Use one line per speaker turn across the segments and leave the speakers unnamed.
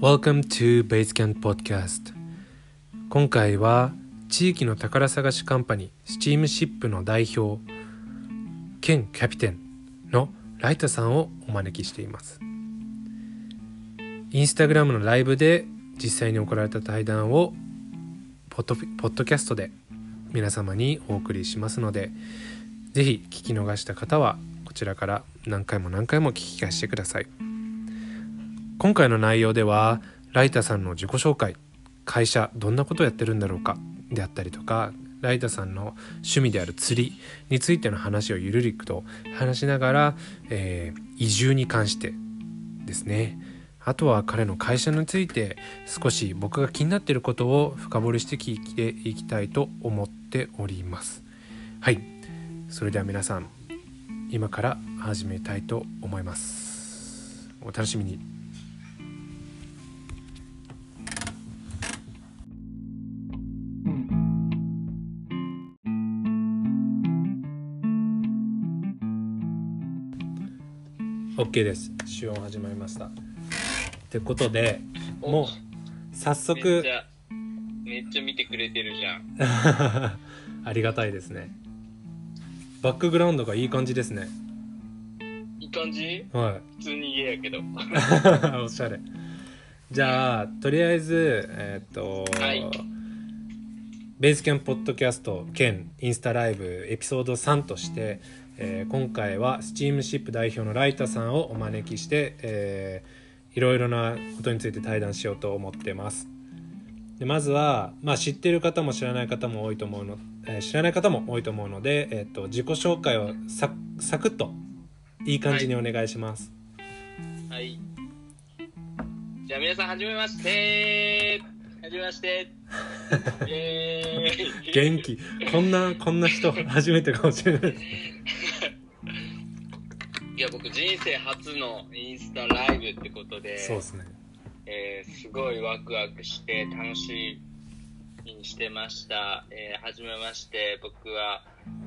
Welcome to Basecamp Podcast. 今回は地域の宝探しカンパニースチームシップの代表兼キャピテンのライタさんをお招きしています。インスタグラムのライブで実際に行われた対談をポッポッドキャストで皆様にお送りしますのでぜひ聞き逃した方はこちらから何回も何回も聞き返してください。今回の内容ではライタさんの自己紹介会社どんなことをやってるんだろうかであったりとかライタさんの趣味である釣りについての話をゆるりくと話しながら、えー、移住に関してですね。あとは彼の会社について少し僕が気になっていることを深掘りして聞いていきたいと思っております。はい。それでは皆さん今から始めたいと思います。お楽しみに。OK です。試音始まりました。ってことでもう早
めっ
速
ちゃめっちゃ見てくれてるじゃん。
ありがたいですね。バックグラウンドがいい感じですね。
いい感じ？
は
普通に家やけど。
い おしゃれ。じゃあとりあえずえーっと、
はい。
ベースキャンポッドキャスト兼インスタライブエピソード3として、えー今回はスチームシップ代表のライタさんをお招きして、えーいろいろなことについて対談しようと思ってます。でまずは、まあ、知ってる方も知らない方も多いと思うの、えー知らない方も多いと思うので、えーっと自己紹介をササクッといい感じにお願いします、
はい。じゃあ皆さんはじめまして。はじめまして。イエー。イ
元気。こんなこんな人初めてかもしれない。
いや僕人生初のインスタライブってことで
そうですね。
えーすごいワクワクして楽しみにしてました。えーはじめまして、僕は、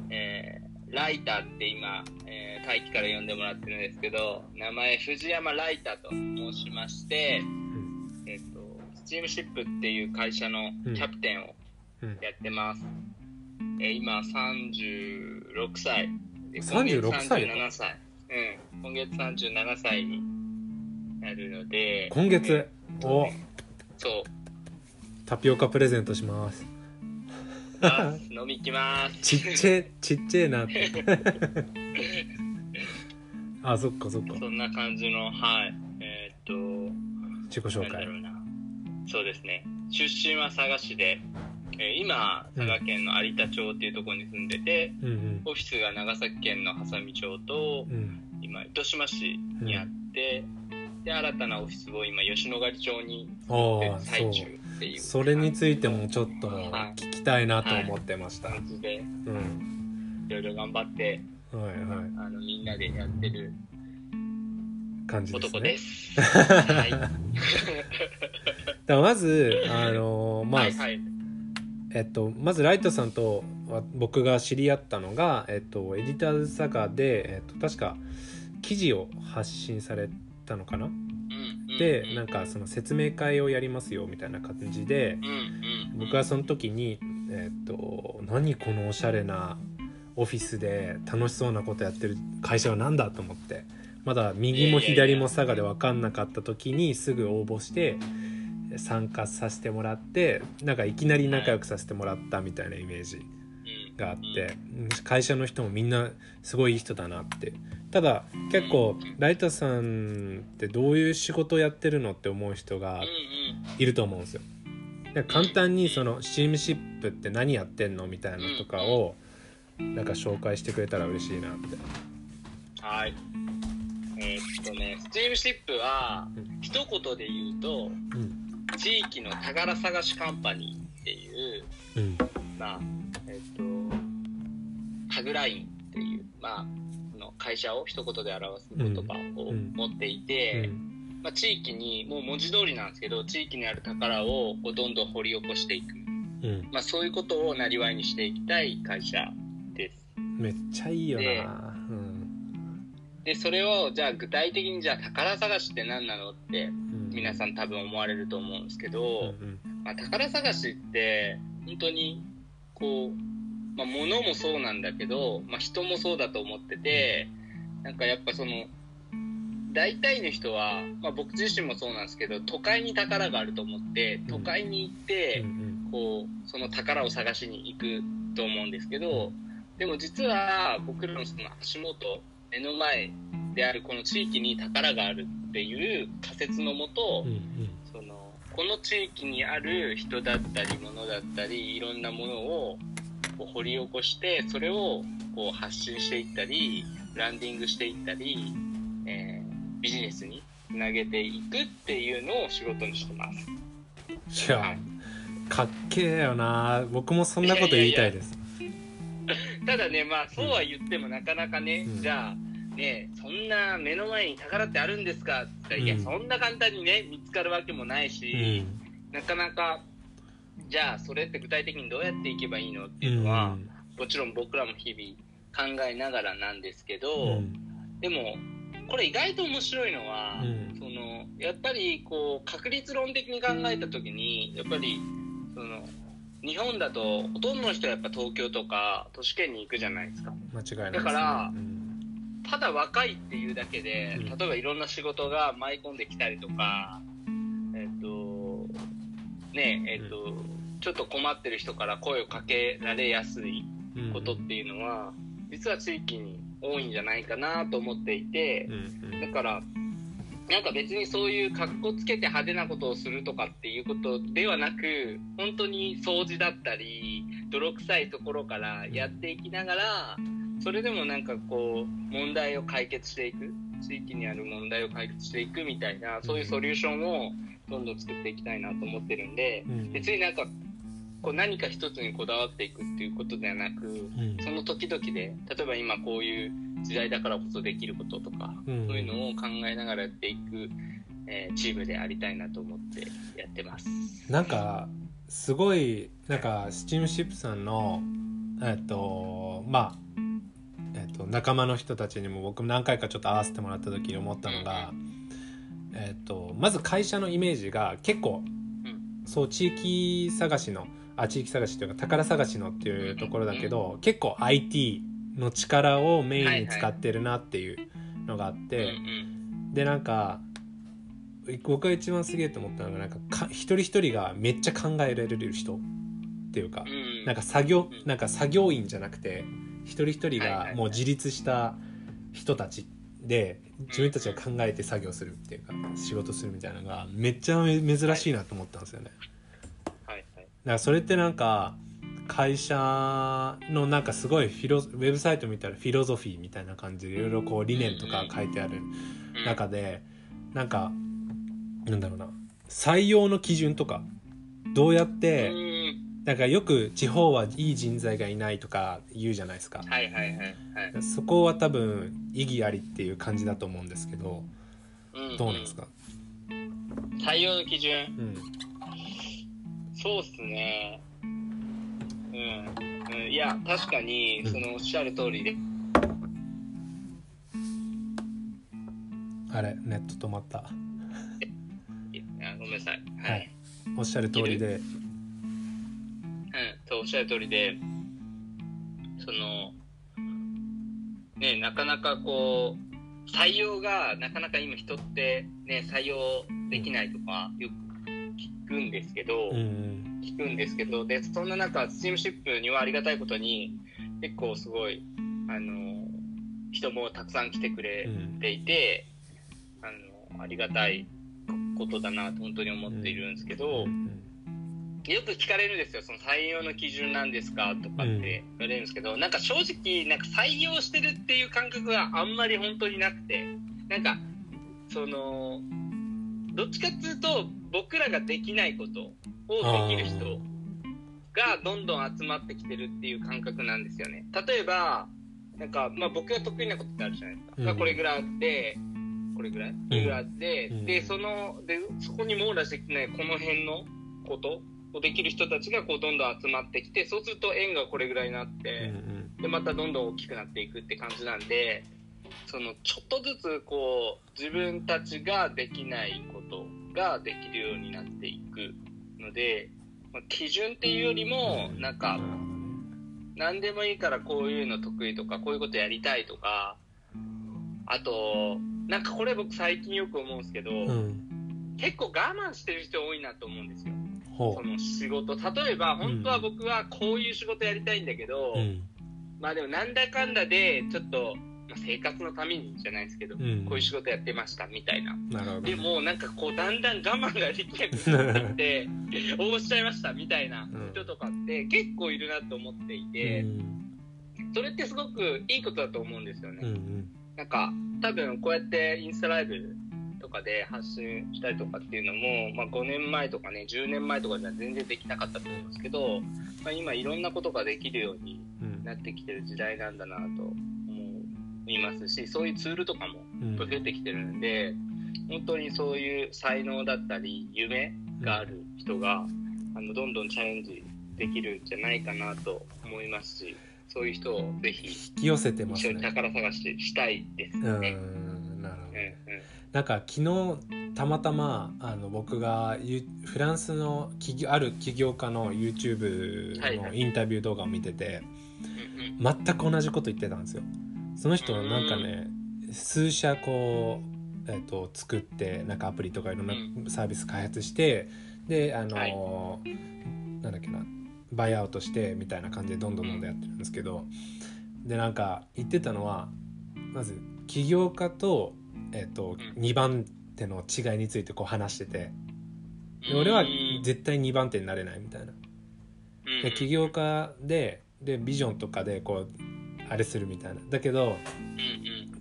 えーライターって今、えー大輝から呼んでもらってるんですけど、名前藤山ライターと申しまして、チームシップっていう会社のキャプテンを
うん
やってます。えー今36歳。で
36歳
今月37歳。うん。今月37歳になるので、
今月？お
そう。
タピオカプレゼントします
あ 飲み行きます。
ちっちゃい ちっちゃいなって あそっかそっか
そんな感じの、はい。えーっ
自己
と、
紹介。
そうですね。出身は佐賀市で、えー今、佐賀県の有田町っていうところに住んでて、
うん
オフィスが長崎県の波佐見町と
うん。う、ん
今、糸島市にあって、で、新たなオフィスを今、吉野ヶ里町に
ああそう。
最中っていう。
それについてもちょっと
はい。
聞きたいなと思ってました、
感じで、
うん。
いろいろ頑張って、
はいはい。
あの、みんなでやってる
感じです
男
ね
です。はい。
だからまずあのまあ、
はいはい。
えっと、まずライトさんとは僕が知り合ったのが、えっと、エディターズサガで、えっと、確か記事を発信されたのかな、でなんかその説明会をやりますよみたいな感じで僕はその時に、えっと、何このおしゃれなオフィスで楽しそうなことやってる会社は何だと思ってまだ右も左も佐賀で分かんなかった時にすぐ応募して参加させてもらってなんかいきなり仲良くさせてもらったみたいなイメージがあって会社の人もみんなすごいいい人だなってただ結構ライタさんってどういう仕事やってるのって思う人がいると思うんですよ。簡単にそのチームシップって何やってんのみたいなのとかをなんか紹介してくれたら嬉しいなって。
はい。えーっとね、スチームシップは
うん、
一言で言うと、
うん
地域の宝探しカンパニーっていう、
うん
まあ、えーっと、タグラインっていう、まあ、その会社を一言で表す言葉を
うん
持っていうて、
ん
まあ、地域に、もう文字通りなんですけど、地域にある宝をこうどんどん掘り起こしていく。
うん
まあ、そういうことをなりわいにしていきたい会社です。
めっちゃいいよ
で
な。うん
で、それを、じゃあ具体的にじゃあ宝探しって何なのって
うん。
皆さん多分思われると思うんですけ
うん
ど、まあ、宝探しって本当にこう、まあ、物もそうなんだけど、まあ、人もそうだと思っててなんかやっぱその大体の人は、まあ、僕自身もそうなんですけど都会に宝があると思って都会に行って、
うん。
こうその宝を探しに行くと思うんですけどでも実は僕らのその足元目の前であるこの地域に宝があるっていう仮説のもと、
うんうん。
そのこの地域にある人だったり物だったりいろんなものをこう掘り起こしてそれをこう発信していったりブランディングしていったり、えービジネスにつなげていくっていうのを仕事にしてます。
いやかっけえよな。僕もそんなこと言いたいです
ただねまあそうは言ってもなかなかね、
うん。
じゃあねそんな目の前に宝ってあるんですかって言ったら、いや
うん。
そんな簡単にね見つかるわけもないうし、
ん。
なかなかじゃあそれって具体的にどうやっていけばいいのって
う
いうのは、
ん。
もちろん僕らも日々考えながらなんですけど、
うん。
でもこれ意外と面白いのは、
うん。
そのやっぱりこう確率論的に考えた時にやっぱりその日本だとほとんどの人はやっぱ東京とか都市圏に行くじゃないですか。
間違いないね。
だから
うん。
ただ若いっていうだけで
うん。
例えばいろんな仕事が舞い込んできたりとかえっ、とねえっ、と、ちょっと困ってる人から声をかけられやすい
うん
ことっていうのは、実は地域に多いんじゃないかなと思っていて
うん。うん。
だからなんか別にそういう格好つけて派手なことをするとかっていうことではなく本当に掃除だったり泥臭いところからやっていきながらそれでもなんかこう問題を解決していく。地域にある問題を解決していくみたいなそういうソリューションをどんどん作っていきたいなと思ってるんで
うん。
別になんかこう何か一つにこだわっていくっていうことではなく
うん。
その時々で例えば今こういう時代だからこそできることとか
うん。
そういうのを考えながらやっていく、えーチームでありたいなと思ってやってます。
なんかすごいなんかスチームシップさんのえっとまあえっと仲間の人たちにも僕も何回かちょっと会わせてもらった時に思ったのが、えっとまず会社のイメージが結構、そう地域探しのあ地域探しというか宝探しのっていうところだけど、結構 IT の力をメインに使ってるなっていうのがあって。
うん
でなんか僕が一番すげえと思ったのがなんかか一人一人がめっちゃ考えられる人っていうかなんか作業
うん
なんか作業員じゃなくて一人一人がもう自立した人たちで自分たちが考えて作業するっていうか仕事するみたいなのがめっちゃめ珍しいなと思ったんですよね。
はい
からそれってなんか会社のなんかすごいフィロウェブサイト見たらフィロソフィーみたいな感じでいろいろこう理念とか書いてある
うん。
中でなんかなんだろうな。採用の基準とかどうやっ
う
て
ん。
なんかよく地方はいい人材がいないとか言うじゃないですか。
はいはいはいはい。
そこは多分意義ありっていう感じだと思うんですけど
うん。
どうなんですか？
採用の基準？
うん
そうっすね。うん、うん、いや確かにそのおっしゃる通りで。
あれネット止まった。
あごめんなさい。
は
はい。い、
おっしゃる通りで。
うん、とおっしゃる通りで、その、ね、なかなかこう、採用がなかなか今人ってね、採用できないとかよく聞くんですけど、
うんうん。
聞くんですけど、で、そんな中、スチームシップにはありがたいことに、結構すごい、あの、人もたくさん来てくれ
うん。
ていて、あの、ありがたいことだなと本当に思っているんですけど、
うん
よく聞かれるんですよ、その採用の基準なんですかとかって言われるんですけど、なんか正直、なんか採用してるっていう感覚があんまり本当になくて、なんか、その、どっちかっていうと、僕らができないことをできる人がどんどん集まってきてるっていう感覚なんですよね。例えば、なんか、まあ僕が得意なことってあるじゃないですか。
うん。
まあこれぐらいあって、これぐらい？これぐらいあって、
うん。
で、その、で、そこに網羅してきてないこの辺のことをできる人たちがこうどんどん集まってきて、そうすると円がこれぐらいになっ
うん
て、
うん。
で、またどんどん大きくなっていくって感じなんで、その、ちょっとずつこう、自分たちができないことができるようになっていくので、まあ、基準っていうよりもなんか何でもいいからこういうの得意とかこういうことやりたいとかあとなんかこれ僕最近よく思うんですけど、
うん。
結構我慢してる人多いなと思うんですよ。
ほ
その仕事。例えば本当は僕はこういう仕事やりたいんだけど、
ううん。
まあでもなんだかんだでちょっと、まあ、生活のためにじゃないですけど、
うん。
こういう仕事やってましたみたいな。
なるほど。
でもなんかこうだんだん我慢ができなくなってきて応募しちゃいましたみたいな人とかって結構いるなと思っていて、それってすごくいいことだと思うんですよね、
うんうん。
なんか多分こうやってインスタライブとかで発信したりとかっていうのも、まあ、5年前とかね10年前とかじゃ全然できなかったと思うんですけど、まあ、今いろんなことができるように
うん。
なってきてる時代なんだなと思いますしそういうツールとかも
うん
増えてきてるんで本当にそういう才能だったり夢がある人があのどんどんチャレンジできるんじゃないかなと思いますしそういう人をぜひ
引き寄せてます
一緒に
ね
宝探ししたいです
う
ね。
んなるほど。
うんうん。
なんか昨日たまたまあの僕がユフランスの企業ある起業家の YouTube のインタビュー動画を見てて全く同じこと言ってたんですよ。その人なんかね数社こう、えっと作ってなんかアプリとかいろんなサービス開発してであの、なんだっけなバイアウトしてみたいな感じでどんどんどんどんやってるんですけどでなんか言ってたのはまず起業家と,、えっと
うん。
2番手の違いについてこう話しててで
うん。
俺は
うん
絶対2番手になれないみたいな。
うん。
で起業家ででビジョンとかでこうあれするみたいな。だけど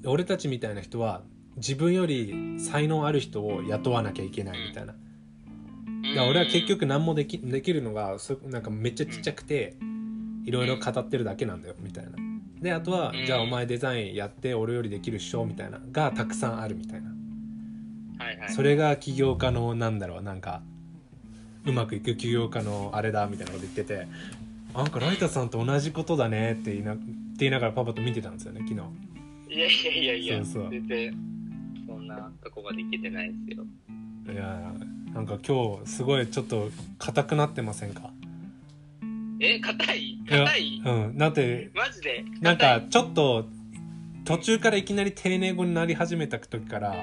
うん
俺たちみたいな人は自分より才能ある人を雇わなきゃいけないみたいな、
うん。
だから俺は結局何もできできるのがそなんかめっちゃちっちゃくていろいろ語ってるだけなんだよみたいな。であとは、
うん。
じゃあお前デザインやって俺よりできるっしょみたいながたくさんあるみたいな。
はいはい。
それが起業家のなんだろうなんかうまくいく起業家のあれだみたいなこと言っててなんかライタさんと同じことだねって言いな言いながらパパと見てたんですよね昨日。
いやいやいやいや
そうそう。
全然そんなとこまでいけてないですよ。
いやなんか今日すごいちょっと硬くなってませんか？
え硬い？硬い？
うん。だって
マジで？
なんかちょっと途中からいきなり丁寧語になり始めた時からあ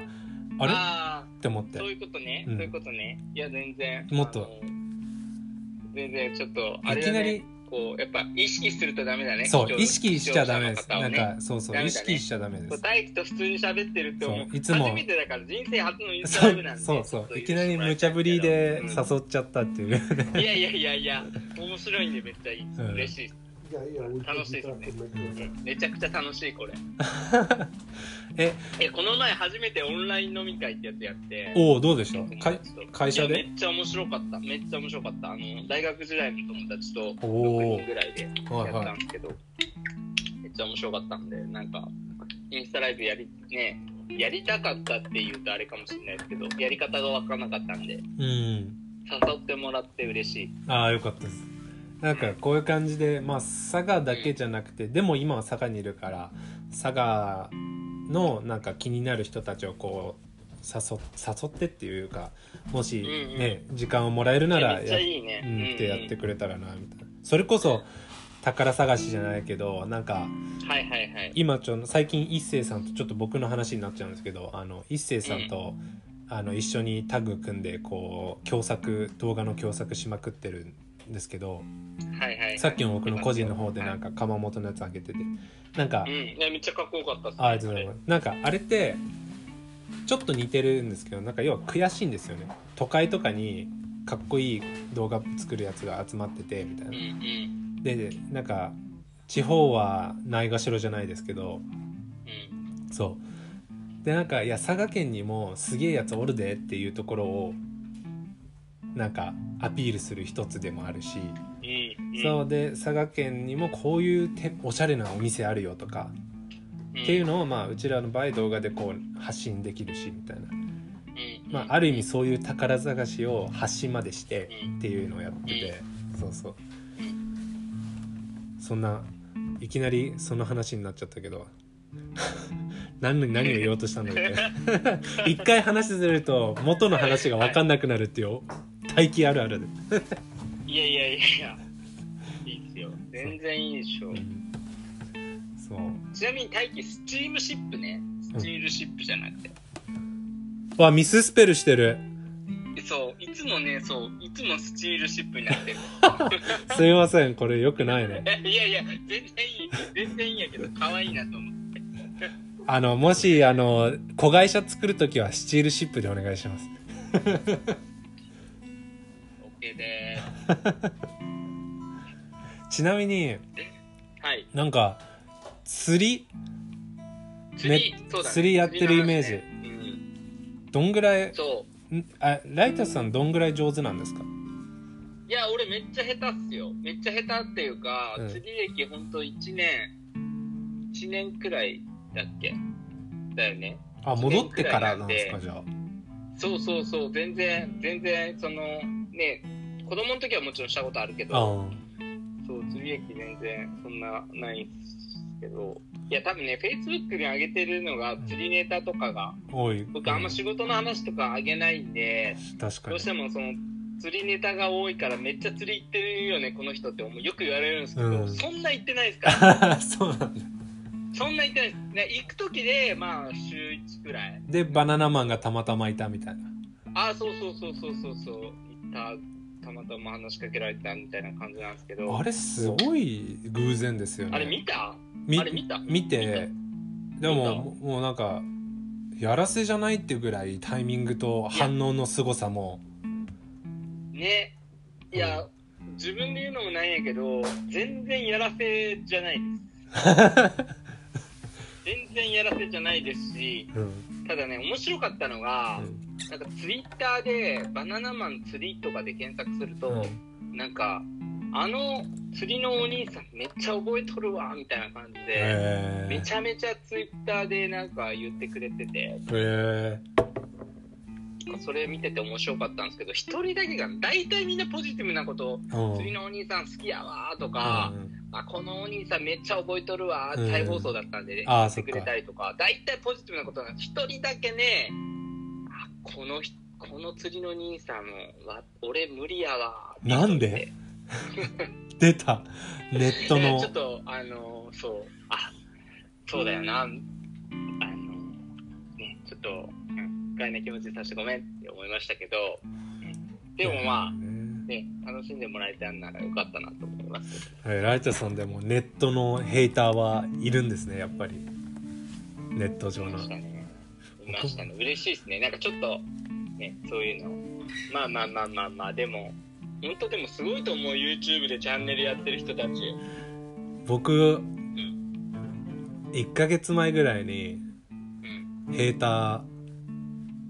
れ？
あ
って思って。
ーそういうことね、
うん。
そういうことね。いや全然。
もっと。
全然ちょっとあれだ
いきなり
ねこうやっぱ意識するとダメだね
そう意識しちゃダメです、なんかそうそう、
ね。
意識しちゃダメです。
大輝と普通に喋ってるって
いつも。
初めてだから人生初のインスタライブなんで
そうそういきなり無茶ぶりで
うん。
誘っちゃったっていう、
いやいやいやいや面白いんでめっちゃいい。
うん。
嬉しいです
Yeah,
楽しいですね.めちゃくちゃ楽しいこれ。
え
えこの前初めてオンライン飲み会ってやつやって
おおどうでした？
友
かい
達と
会社で？
めっちゃ面白かった。めっちゃ面白かった。あの大学時代の友達と
おー
6人ぐらいでやったんですけど、めっちゃ面白かったんでなんかインスタライブやりねやりたかったっていうとあれかもしれないですけどやり方が分からなかったんで
うん。
誘ってもらって嬉しい。
ああよかったですなんかこういう感じでまあ佐賀だけじゃなくて、でも今は佐賀にいるから佐賀のなんか気になる人たちをこう誘誘ってっていうかもしね、時間をもらえるなら
めっいいね、
うん、ってやって
く
くれたらなみたいな。それこそ宝探しじゃないけどなんか
はいはいはい。
今ちょ最近一星さんとちょっと僕の話になっちゃうんですけどあの一星さんと、あの一緒にタッグ組んでこう共作動画の共作しまくってるんですけど
はいはい。
さっきも僕の個人の方でなんか窯元のやつあげててなんか
うん。めっちゃかっこよかったっす、ね、
あありがとうございます。なんかあれってちょっと似てるんですけどなんか要は悔しいんですよね。都会とかにかっこいい動画作るやつが集まっててみたいな。
うんうん。
でなんか地方はないがしろじゃないですけど
うん。
そう。でなんかいや佐賀県にもすげえやつおるでっていうところをなんかアピールする一つでもあるし、そうで佐賀県にもこういうておしゃれなお店あるよとか、っていうのをまあうちらの場合動画でこう発信できるしみたいな、
うん。
まあ、ある意味そういう宝探しを発信までして
うん。
っていうのをやってて、そうそう。
うん。
そんないきなりその話になっちゃったけど。何何を言おうとしたんだっけ？一回話すると元の話が分かんなくなるっていう大気あるあるで。
いやいやいやいやいいっすよ。全然いいでしょ。
そう。
ちなみに大輝スチームシップね。スチールシップじゃなくて、
わミススペルしてる。
そういつもねそういつもスチールシップになってる。
すいませんこれよくないね。
いやいや全然いい全然いいんやけど可愛いなと思って。
あのもしあの子会社作るときはスチールシップでお願いします
OK で。
ちなみに
はい。
なんか釣り？
釣り、ね。
釣りやってるイメージ。
ね。うん。
どんぐらい？あライタスさんどんぐらい上手なんですか？
いや、俺めっちゃ下手っすよ。めっちゃ下手っていうか、
うん。
釣り歴ほんと1年、1年くらいだっけ？だよね。
あ戻ってからなんですかじゃあ。
そうそうそう、全然、全然、その、ね、子供の時はもちろんしたことあるけど、
あ
そう、釣り歴全然そんなないんですけど、いや、多分ね、Facebook に上げてるのが釣りネタとかが、
多い。
僕あんま仕事の話とか上げないんで、どう
確かに。
してもその釣りネタが多いからめっちゃ釣り行ってるよねこの人って思うよく言われるんですけど、
うん。
そんな行ってないですから。
そうなんだ。
そんな行ってないです、ね、行く時でまあ週1くらい。
でバナナマンがたまたまいたみたいな。
ああそうそうそうそうそうそう行ったたまたま話しかけられたみたいな感じなんですけど。
あれすごい偶然ですよね。
あれ見た？
み
あれ見た？
見て。で
見
も
た。
もうなんかやらせじゃないっていうぐらいタイミングと反応の凄さも。
ね。いや自分で言うのもなんやけど全然やらせじゃないです。全然やらせじゃないですし
うん。
ただね面白かったのが、
うん
なんかツイッターでバナナマン釣りとかで検索すると、なんかあの釣りのお兄さんめっちゃ覚えとるわみたいな感じで、
へ
めちゃめちゃツイッターでなんか言ってくれてて。
えへ
それ見てて面白かったんですけど一人だけが大体みんなポジティブなこと釣りのお兄さん好きやわとか、あこのお兄さんめっちゃ覚えとるわ
うん。
再放送だったんで、
あー
言ってくれたりとか大体ポジティブなことなんです。一人だけねあこの人この釣りの兄さんは俺無理やわ。
なんで？出た。ネット
ね
の
ちょっとあのそう。あそうだよな。あのねちょっと、うん、不快な気持ちにさせてごめんって思いましたけど、うんでもまあね楽しんでもらえたんならよかったなと思います。
はいライタさんでもネットのヘイターはいるんですねやっぱり。ネット上の。
いましたね嬉しいですね。なんかちょっとねそういうの。まあまあまあまあまあでも本当でもすごいと思う YouTube でチャンネルやってる人たち。
僕1ヶ月前ぐらいに
うん。
ヘーター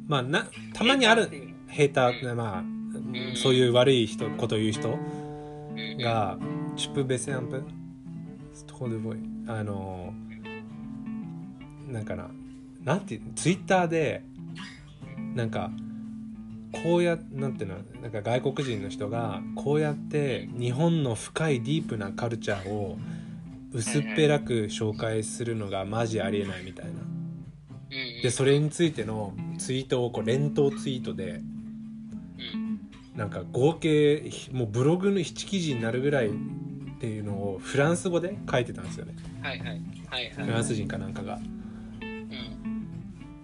まあなたまにあるヘーターまあ
ん。
そういう悪い人こと言う人
うん。
がチュプベセアンプ？ストコルボイあのなんかななんてツイッターでなんかこうやなんていうのなんか外国人の人がこうやって日本の深いディープなカルチャーを薄っぺらく紹介するのがマジありえないみたいな。
うん
でそれについてのツイートをこう連投ツイートで
うん。
なんか合計もうブログの1記事になるぐらいっていうのをフランス語で書いてたんですよね。
はいはい。はいはい。
フランス人かなんかが。
うん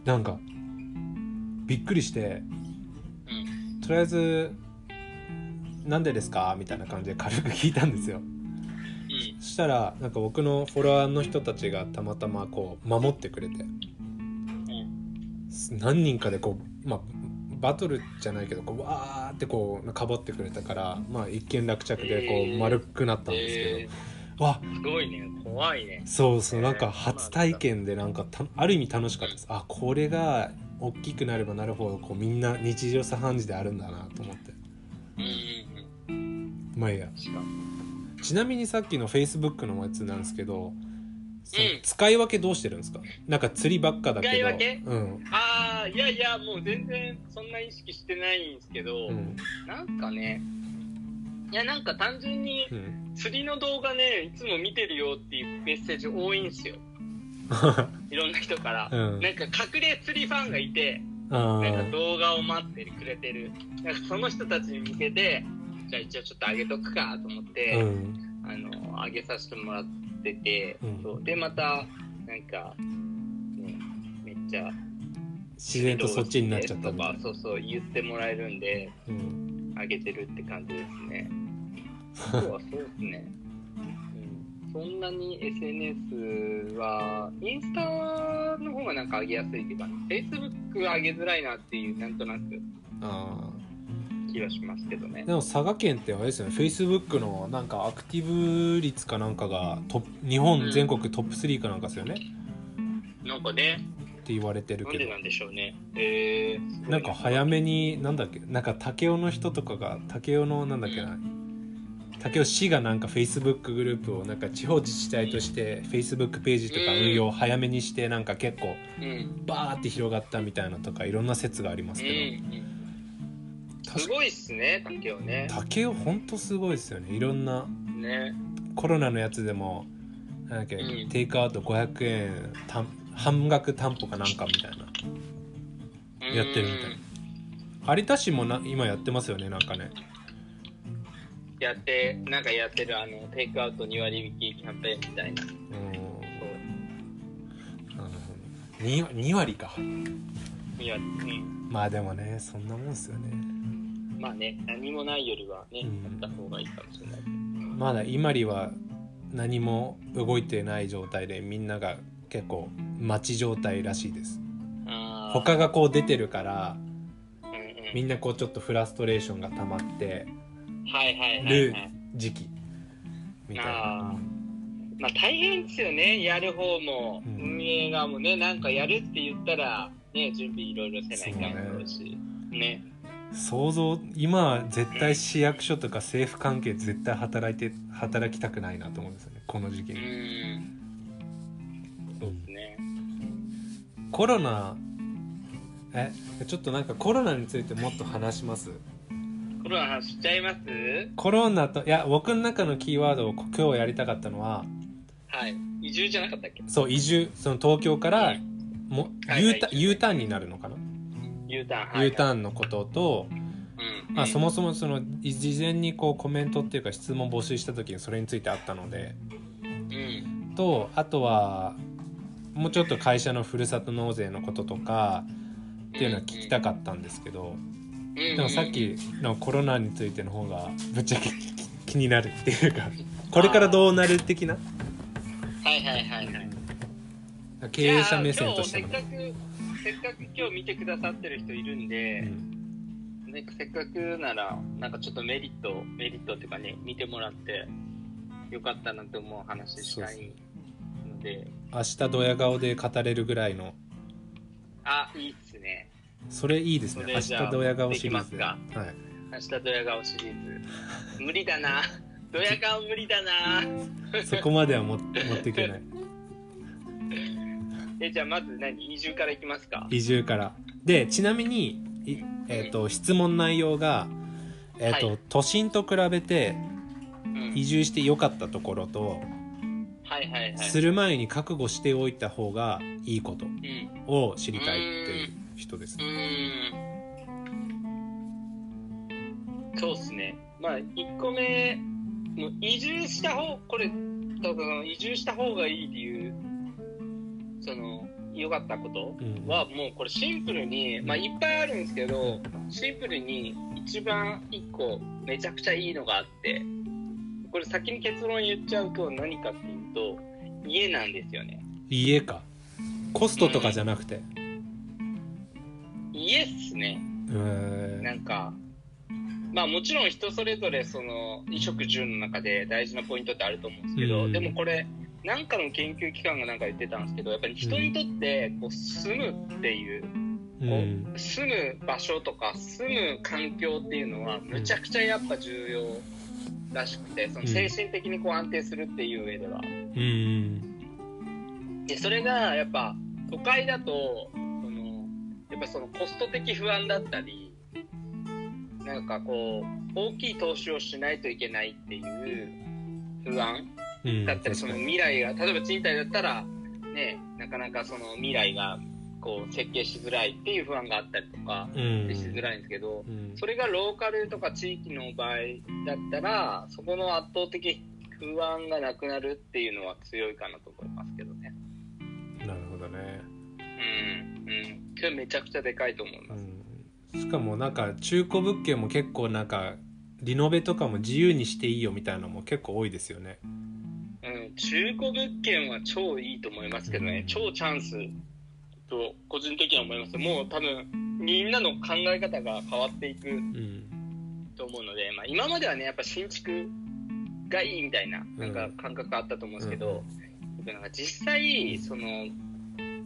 なんかびっくりして
うん
とりあえず「なんでですか?」みたいな感じで軽く聞いたんですよ。
うん
そしたらなんか僕のフォロワーの人たちがたまたまこう守ってくれて
うん
何人かでこうまあバトルじゃないけどこうわーってこうかばってくれたからまあ一見落着でこ
えー。
う丸くなったんですけど、
え
わ
ーすごいね。怖いね。
そうそう
えー
なんか初体験でなんかたある意味楽しかったです。あこれが大きくなればなるほどこうみんな日常茶飯事であるんだなと思って。
うん。うん
まあいいや。ちなみにさっきの Facebook のやつなんですけど、その
うん。
使い分けどうしてるんですか？なんか釣りばっかだけど。
使い分け？
うん。
ああいやいやもう全然そんな意識してないんですけど、
うん。
なんかねいやなんか単純に
うん。
釣りの動画ねいつも見てるよっていうメッセージ多いんですよ。いろんな人から、
うん。
なんか隠れ釣りファンがいて
あ
なんか
ー
動画を待ってくれてる。なんかその人たちに向けてじゃあ一応ちょっと上げとくかと思って、
うん。
あの上げさせてもらってて、
うん。
そう。でまたなんか、ね、めっちゃ
自然とそっちになっちゃった
とかそうそう言ってもらえるんで
うん。
上げてるって感じですね。今日はそうですね、うん、そんなに SNS はインスタの方がなんか上げやすいっていうか Facebook 上げづらいなっていうなんとなく
あ
気はしますけどね。
ー。でも佐賀県ってあれですよね。Facebook のなんかアクティブ率かなんかがト日本全国トップ3かなんかですよね、
なんかね
って言われてるけど
なんでなんでしょうね。えー、
なんか早めになんだっけなんか武雄の人とかが武雄のなんだっけな武雄市がなんか Facebook グループをなんか地方自治体として Facebook ページとか運用を早めにしてなんか結構
うん。
バーって広がったみたいなとかいろんな説があります
うん
けど、
うん、すごいっすね竹雄ね。
武雄ほんとすごいですよね。いろんな
ね。
コロナのやつでもなんだっけ、
うん。
テイクアウト500円たん半額担保かなんかみたいな。やってるみたい。有田市もな今やってますよねなんかね。
やってなんかやってるあのテイクアウト2割引きキャンペーンみたいな。
うん。
そう
なるほど 2, 2割か。
2割。うん。
まあでもねそんなもんですよね。
まあね何もないよりはね、
うん。
やった方がいいかもしれない。
まだ今里は何も動いてない状態でみんなが結構待ち状態らしいです。他がこう出てるから
うんうん。
みんなこうちょっとフラストレーションが溜まって
はいはいはい、
る
はい、
時期。みたい
あ
な
ー。まあ大変ですよねやる方も、
うん。
運営側もねなんかやるって言ったらね準備いろいろせないかんだろうし。ね。
想像今絶対市役所とか政府関係絶対働いて働きたくないなと思うんですよねこの時期。
う
に、
んそうですね。
コロナえちょっとなんかコロナについてもっと話します？
コロナの話しちゃいます？
コロナといや僕の中のキーワードを今日やりたかったのは
はい。移住じゃなかったっけ？
そう移住。その東京からも
はい
U
はい。
タ U ターンになるのかな、
U ターン。はい
U ターンのことと、
うん。
まあ、そもそもその事前にこうコメントっていうか質問募集した時にそれについてあったので。
うん。
とあとはもうちょっと会社のふるさと納税のこととかっていうのは聞きたかったんですけど
で
でもさっきのコロナについての方がぶっちゃけ気になるっていうかこれからどうなる的な？
はいはいはいはい。
経営者目線としても
くせっかく今日見てくださってる人いるんで、
うん。
なんかせっかくならなんかちょっとメリットメリットっていうかね見てもらってよかったなって思う話したいので
明日ドヤ顔で語れるぐらいの。
あいいっすね。
それいいですね。明日ドヤ顔シリーズはい。
明日ドヤ顔シリーズ。無理だな。ドヤ顔無理だな。
そこまでは持って持っていけない。
えじゃあまず何？移住からいきますか？
移住から。でちなみに、いえー、と質問内容が、えーと
はい。
都心と比べて
うん。
移住して良かったところと、
はいはいはい。
する前に覚悟しておいた方がいいこと
うん。
を知りたいっていう人です
うーん。そうっすね。まあ、1個目、もう移住した方、これ、多分移住した方がいい理由、その、良かったこと
うん
は、もうこれシンプルに、まあ、いっぱいあるんですけど、シンプルに一番1個めちゃくちゃいいのがあって、これ先に結論言っちゃうと何かっていうと、家なんですよね。
家か。コストとかじゃなくて。
家っすね。
え
なんか、まあもちろん人それぞれその衣食住の中で大事なポイントってあると思うんですけど、
うん。
でもこれ、なんかの研究機関がなんか言ってたんですけど、やっぱり人にとってこう住むっていう、
うん。
こう住む場所とか住む環境っていうのはむちゃくちゃやっぱ重要らしくて、その精神的にこう安定するっていう上では。
うん
で、それがやっぱ都会だと、その、やっぱそのコスト的不安だったり、なんかこう、大きい投資をしないといけないっていう不安
うん
だったり、その
確かに。
未来が、例えば賃貸だったら、ね、なかなかその未来がこう設計しづらいっていう不安があったりとか
うん。
しづらいんですけど、
うん。
それがローカルとか地域の場合だったら、そこの圧倒的不安がなくなるっていうのは強いかなと思いますけどね。
なるほどね、
うん、うん。それめちゃくちゃでかいと思います。
うん、しかもなんか中古物件も結構なんかリノベとかも自由にしていいよみたいなのも結構多いですよね。
うん、中古物件は超いいと思いますけどね、超チャンスと個人的には思います。もう多分みんなの考え方が変わっていく
うん。
と思うので、まあ、今まではね、やっぱ新築がいいみたいななんか感覚があったと思うんですけど、僕なんか実際、その、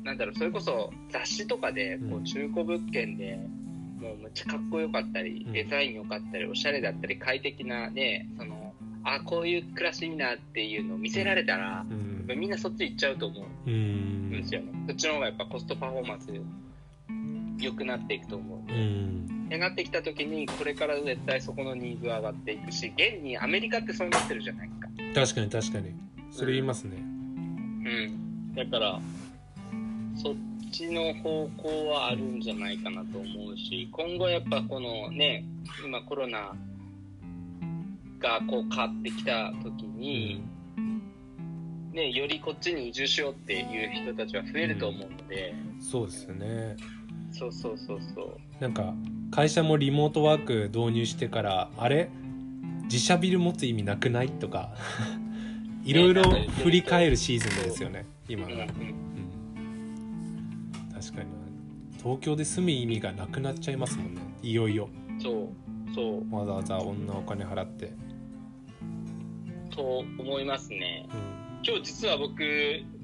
なんだろう、それこそ雑誌とかでこ
うん。
う中古物件で、もうめっちゃかっこよかったり
うん、
デザイン良かったり、おしゃれだったり、快適なね、その、あ、こういう暮らしいいなっていうのを見せられたら、
うん
みんなそっち行っちゃうと思
う
うんですよね。そっちの方がやっぱコストパフォーマンス良くなっていくと思う。
うん
ってなってきた時に、これから絶対そこのニーズは上がっていくし、現にアメリカってそうなってるじゃないですか。
確かに確かにそれ言いますね
うん。だから、そっちの方向はあるんじゃないかなと思うし、今後やっぱこのね、今コロナがこう変わってきた時に、ね、よりこっちに移住しようっていう人たちは増えると思うので、
そうですよね。
そうそうそうそう。
なんか会社もリモートワーク導入してからあれ？自社ビル持つ意味なくない？とか。いろいろ振り返るシーズンですよね今が、
うんうん。
うん、確かに。東京で住む意味がなくなっちゃいますもんね。いよいよ。
そう、そう、
わざわざ女お金払って、
と思いますね。
うん。
今日実は僕、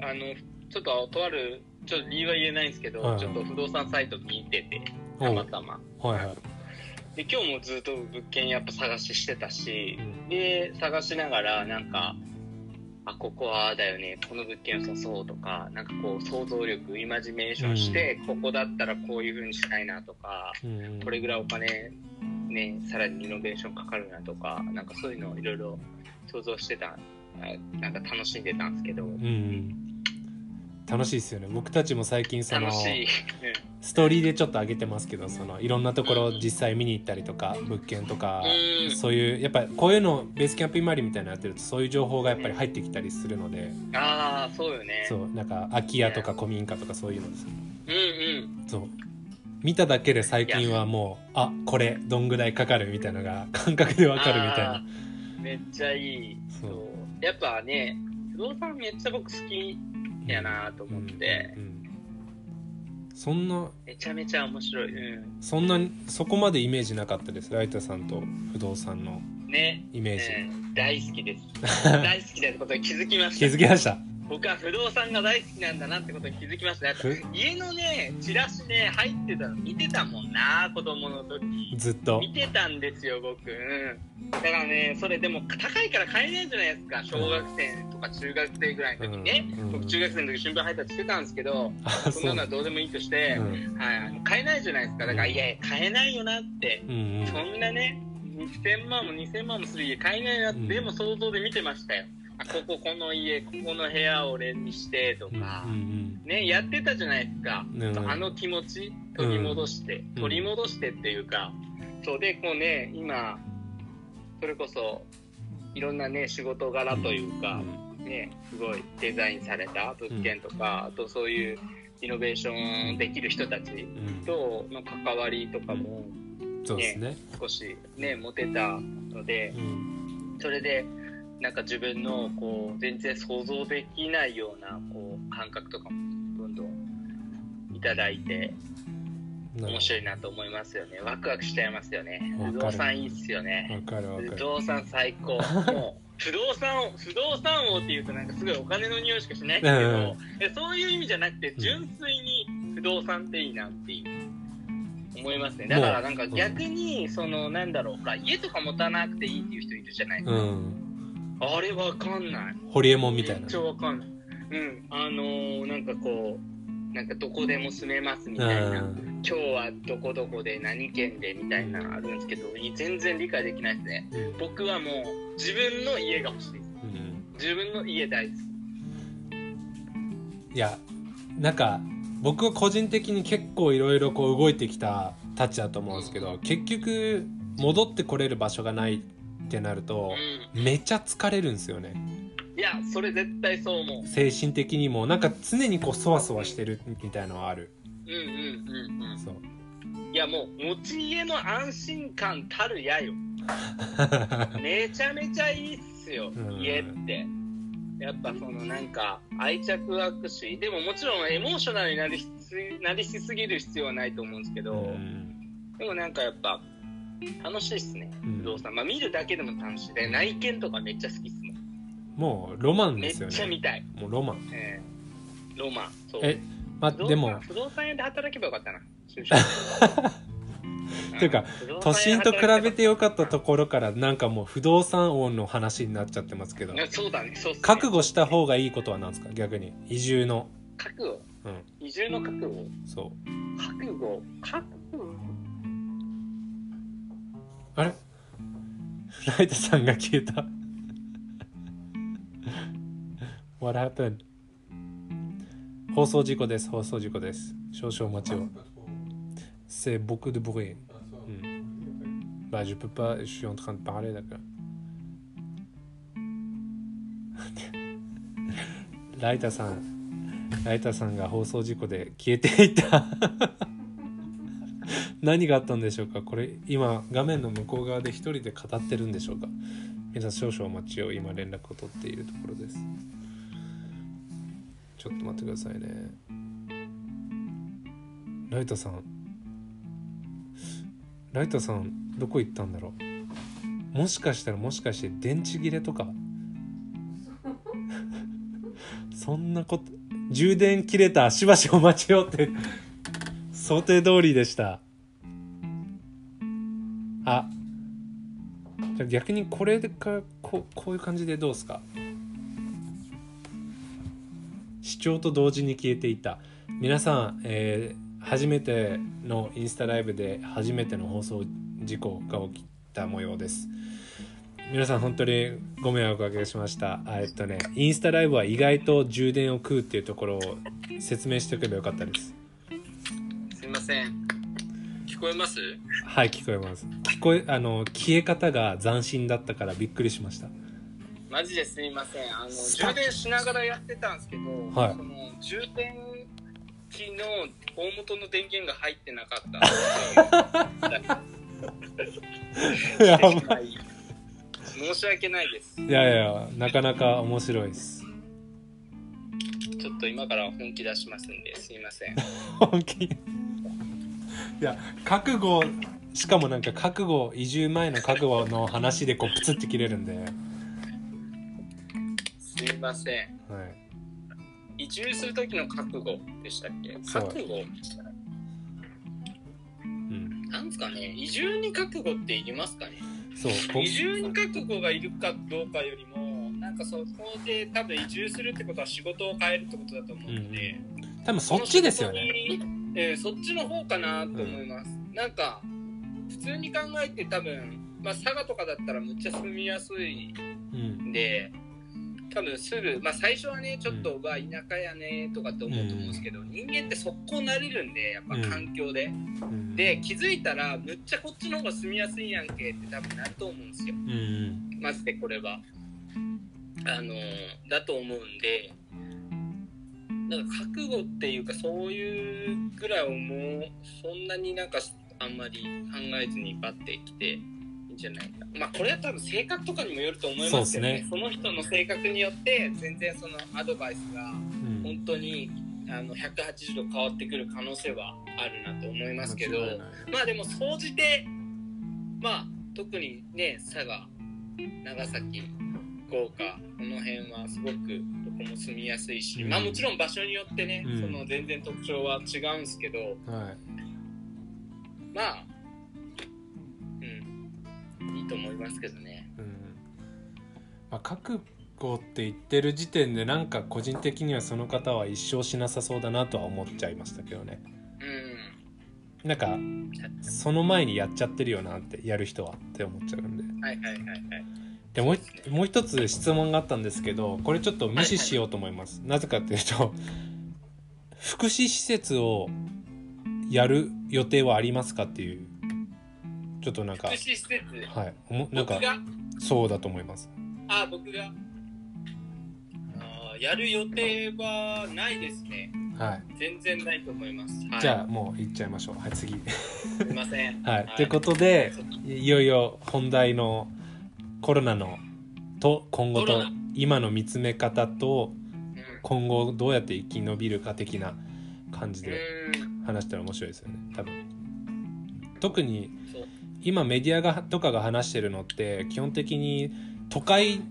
あの、ちょっととある、ちょっと理由は言えないんですけど、
はいはい。
ちょっと不動産サイト見てて、たまたま。
はいはい、
で、今日もずっと物件やっぱ探ししてたし
う、ん。
で、探しながら、なんか、あ、ここはだよね、この物件良さそうとか、なんかこう想像力、イマジネーションして、ここだったらこういう風にしたいなとか、
うん。
これぐらいお金、ね、さらにリノベーションかかるなとか、なんかそういうのをいろいろ想像してた、あなんか楽しんでたんですけど、
うん楽しいですよね。僕たちも最近その。ストーリーでちょっと上げてますけどそのいろんなところ実際見に行ったりとか物件とか
うん。
そういうやっぱこういうのベースキャンプイマリみたいなのやってるとそういう情報がやっぱり入ってきたりするので。
ああ、そうよね。
そうなんか空き家とか古民家とかそういうのです。
うんうん。
そう。見ただけで最近はもうあこれどんぐらいかかるみたいなのが感覚でわかるみたい
あ
な。
ーめっちゃいい。
そう。
やっぱね、不動産めっちゃ僕好きやなと思って
う、んうんそんな
めちゃめちゃ面白い。う
そんなそこまでイメージなかったですライタさんと不動産の
ん。ね。
イメージ、
うん大好きです。大好きだってことに気づきまし
気
た。
づきました
僕は不動産が大好きなんだなってことに気づきました。家のね、チラシね、入ってたの見てたもんな、子供の時。
ずっと
見てたんですよ、僕。うん。だからね、それでも高いから買えないじゃないですか。小学生とか中学生ぐらいの時にね。
うん。うん。
僕中学生の時新聞配達してたんですけど、
あ
そんなのはどうでもいいとして、
うん
はい、買えないじゃないですか。だから、
うん。
いやいや、買えないよなって。
うんうん。
そんなね、1000万も2000万もする家買えないなって、
うん。
でも想像で見てましたよ。あ、こここの家、ここの部屋を俺にしてと
うん
か、
うん。
ね、やってたじゃないですか。
うん。
あの気持ち、取り戻して、
うん。
取り戻してっていうか、そうで、こうね、今、それこそ、いろんなね、仕事柄というか、ね、すごいデザインされた物件とか、あとそういうイノベーションできる人たち
うん。
との関わりとかも
そうですね
少しね、持てたので
う、ん。
それで、なんか自分のこう全然想像できないようなこう感覚とかもどんどんいただいて面白いなと思いますよね。ワクワクしちゃいますよね。不動産いいっすよね。
わかるわか
不
る
動産最高。もう不動産 不動産王っていうとなんかすごいお金の匂いしかしないんですけど、えそういう意味じゃなくて純粋に不動産っていいなっていう思いますね。だからなんか逆にそのなんだろうほら家とか持たなくていいっていう人いるじゃない？ですか。
うん
あれわかんない。
ホリエモンみたいな
めっちゃわかんない。うん。あのー、なんかこう、なんかどこでも住めますみたいな。
うん
今日はどこどこで何県でみたいなのあるんですけど、全然理解できないですね。
うん
僕はもう自分の家が欲しい。
うん
自分の家大好き。
いやなんか僕は個人的に結構いろいろこう動いてきたたちだと思うんですけど結局戻ってこれる場所がないってなると
う
めちゃ疲れるんですよね
ん。いや、それ絶対そう思う。
精神的にもなんか常にこうそわそわしてるみたいのはある。
うんうんうんうん。
そう。
いやもう持ち家の安心感たるやよ。めちゃめちゃいいっすよ、
うん。
家って。やっぱそのなんか愛着湧くし。でももちろんエモーショナルになりしなりしすぎる必要はないと思うんですけど、
うん。
でもなんかやっぱ楽しいっすね
うん。
不動産、まあ見るだけでも楽しい。で内見とかめっちゃ好きっすもん
もうロマン
めっ
ですよね。
ちゃ見たい、
もうロマン。
えーロマンそう。
えまあ
不動産
でも。
不動産屋で働けばよかったな。就職。
ていうか
不動産屋で
都心と比べてよかったと
こ
ころからなんかもう不動産王の話になっちゃってますけど。
そうだね。そうっすね。
覚悟した方がいいことは何ですか？逆に。移住の。
覚悟？
うん。
移住の覚悟？
そう。
覚悟？覚悟？
あれ？ライトさんが消えた What happened? 放送事故です。放送事故です。少々お待ちを。C'est beaucoup de bruit. Mm. Bah je peux pas, je suis en train de parler d'accord. ライタさんライタさんが放送事故で消えていた。何があったんでしょうか？これ今画面の向こう側で一人で語ってるんでしょうか？皆さん少々お待ちを。今連絡を取っているところです。ちょっと待ってくださいね。ライタさん。ライタさんどこ行ったんだろう？もしかしたらもしかして電池切れとか？そんなこと充電切れたしばしお待ちをって想定通りでした。あ。じゃあ逆にこれでかここういう感じでどうですか？視聴と同時に消えていた。皆さん、えー初めてのインスタライブで初めての放送事故が起きた模様です。皆さん本当にご迷惑をおかけしました。あえっとねインスタライブは意外と充電を食うっていうところを説明しておけばよかったです。
すいません。聞こえます？
はい聞こえます。聞こえあの消え方が斬新だったからびっくりしました
マジですいません。あの充電しながらやってたんですけど、
はい。
その充電器の大元の電源が入ってなかった
やば
申し訳ないです。
いやいやなかなか面白いです。
ちょっと今から本気出しますんですいません。
本気？いや覚悟しかもなんか覚悟移住前の覚悟の話でこうプツって切れるんで、はい、
すいません。移住する時の覚悟でしたっけ？覚悟
うん、
なんですかね？移住に覚悟っていりますかね？
そう。こ
移住に覚悟がいるかどうかよりもなんかそこで多分移住するってことは仕事を変えるってことだと思うので、
多分そっちですよね。
えーそっちの方かなと思います、なんか普通に考えて多分、まあ、佐賀とかだったらむっちゃ住みやすい
うん。
んで多分すぐ、まあ、最初はねちょっと、うわ田舎やねとかって思うと思うんですけど、人間って速攻慣れるんでやっぱ環境で、
うん。
で気づいたらむっちゃこっちの方が住みやすいやんけって多分なると思うんですよ。
うんうん。
マジでこれは。あのーだと思うんで。なんか覚悟っていうかそういうぐらいをもう。そんなになんかあんまり考えずにバッてきていいんじゃないか。まあこれは多分性格とかにもよると思いますけどね。
そ
その人の性格によって全然そのアドバイスが
うん。
本当にあの180度変わってくる可能性はあるなと思いますけど。まあでも総じてまあ特にね佐賀長崎福岡この辺はすごくどこも住みやすいし、
うん。
まあもちろん場所によってね、
うん。
その全然特徴は違うんですけど。
はい。
まあうんいいと思いますけどね。
うん。まあ、覚悟って言ってる時点でなんか個人的にはその方は一生しなさそうだなとは思っちゃいましたけどね。
う
なんか
ん
その前にやっちゃってるよなってやる人はって思っちゃうんで。
はいはいはいはい。
でもう一もう一つ質問があったんですけどこれちょっと無視しようと思います、なぜかっていうと福祉施設をやる予定はありますかっていうちょっとなんか
福祉施設
はい。おもなんか
僕が？
そうだと思います。
あ僕が？あーやる予定はないですね。
はい。
全然ないと思います、はい、
じゃあもう行っちゃいましょう。はい次。
すいません。
はい、
はい。
ということでいよいよ本題のコロナのと今後と
コロナ。
今の見つめ方と
うん。
今後どうやって生き延びるか的な感じで
うん
話したら面白いですよね多分特に今メディアがとかが話してるのって基本的に都会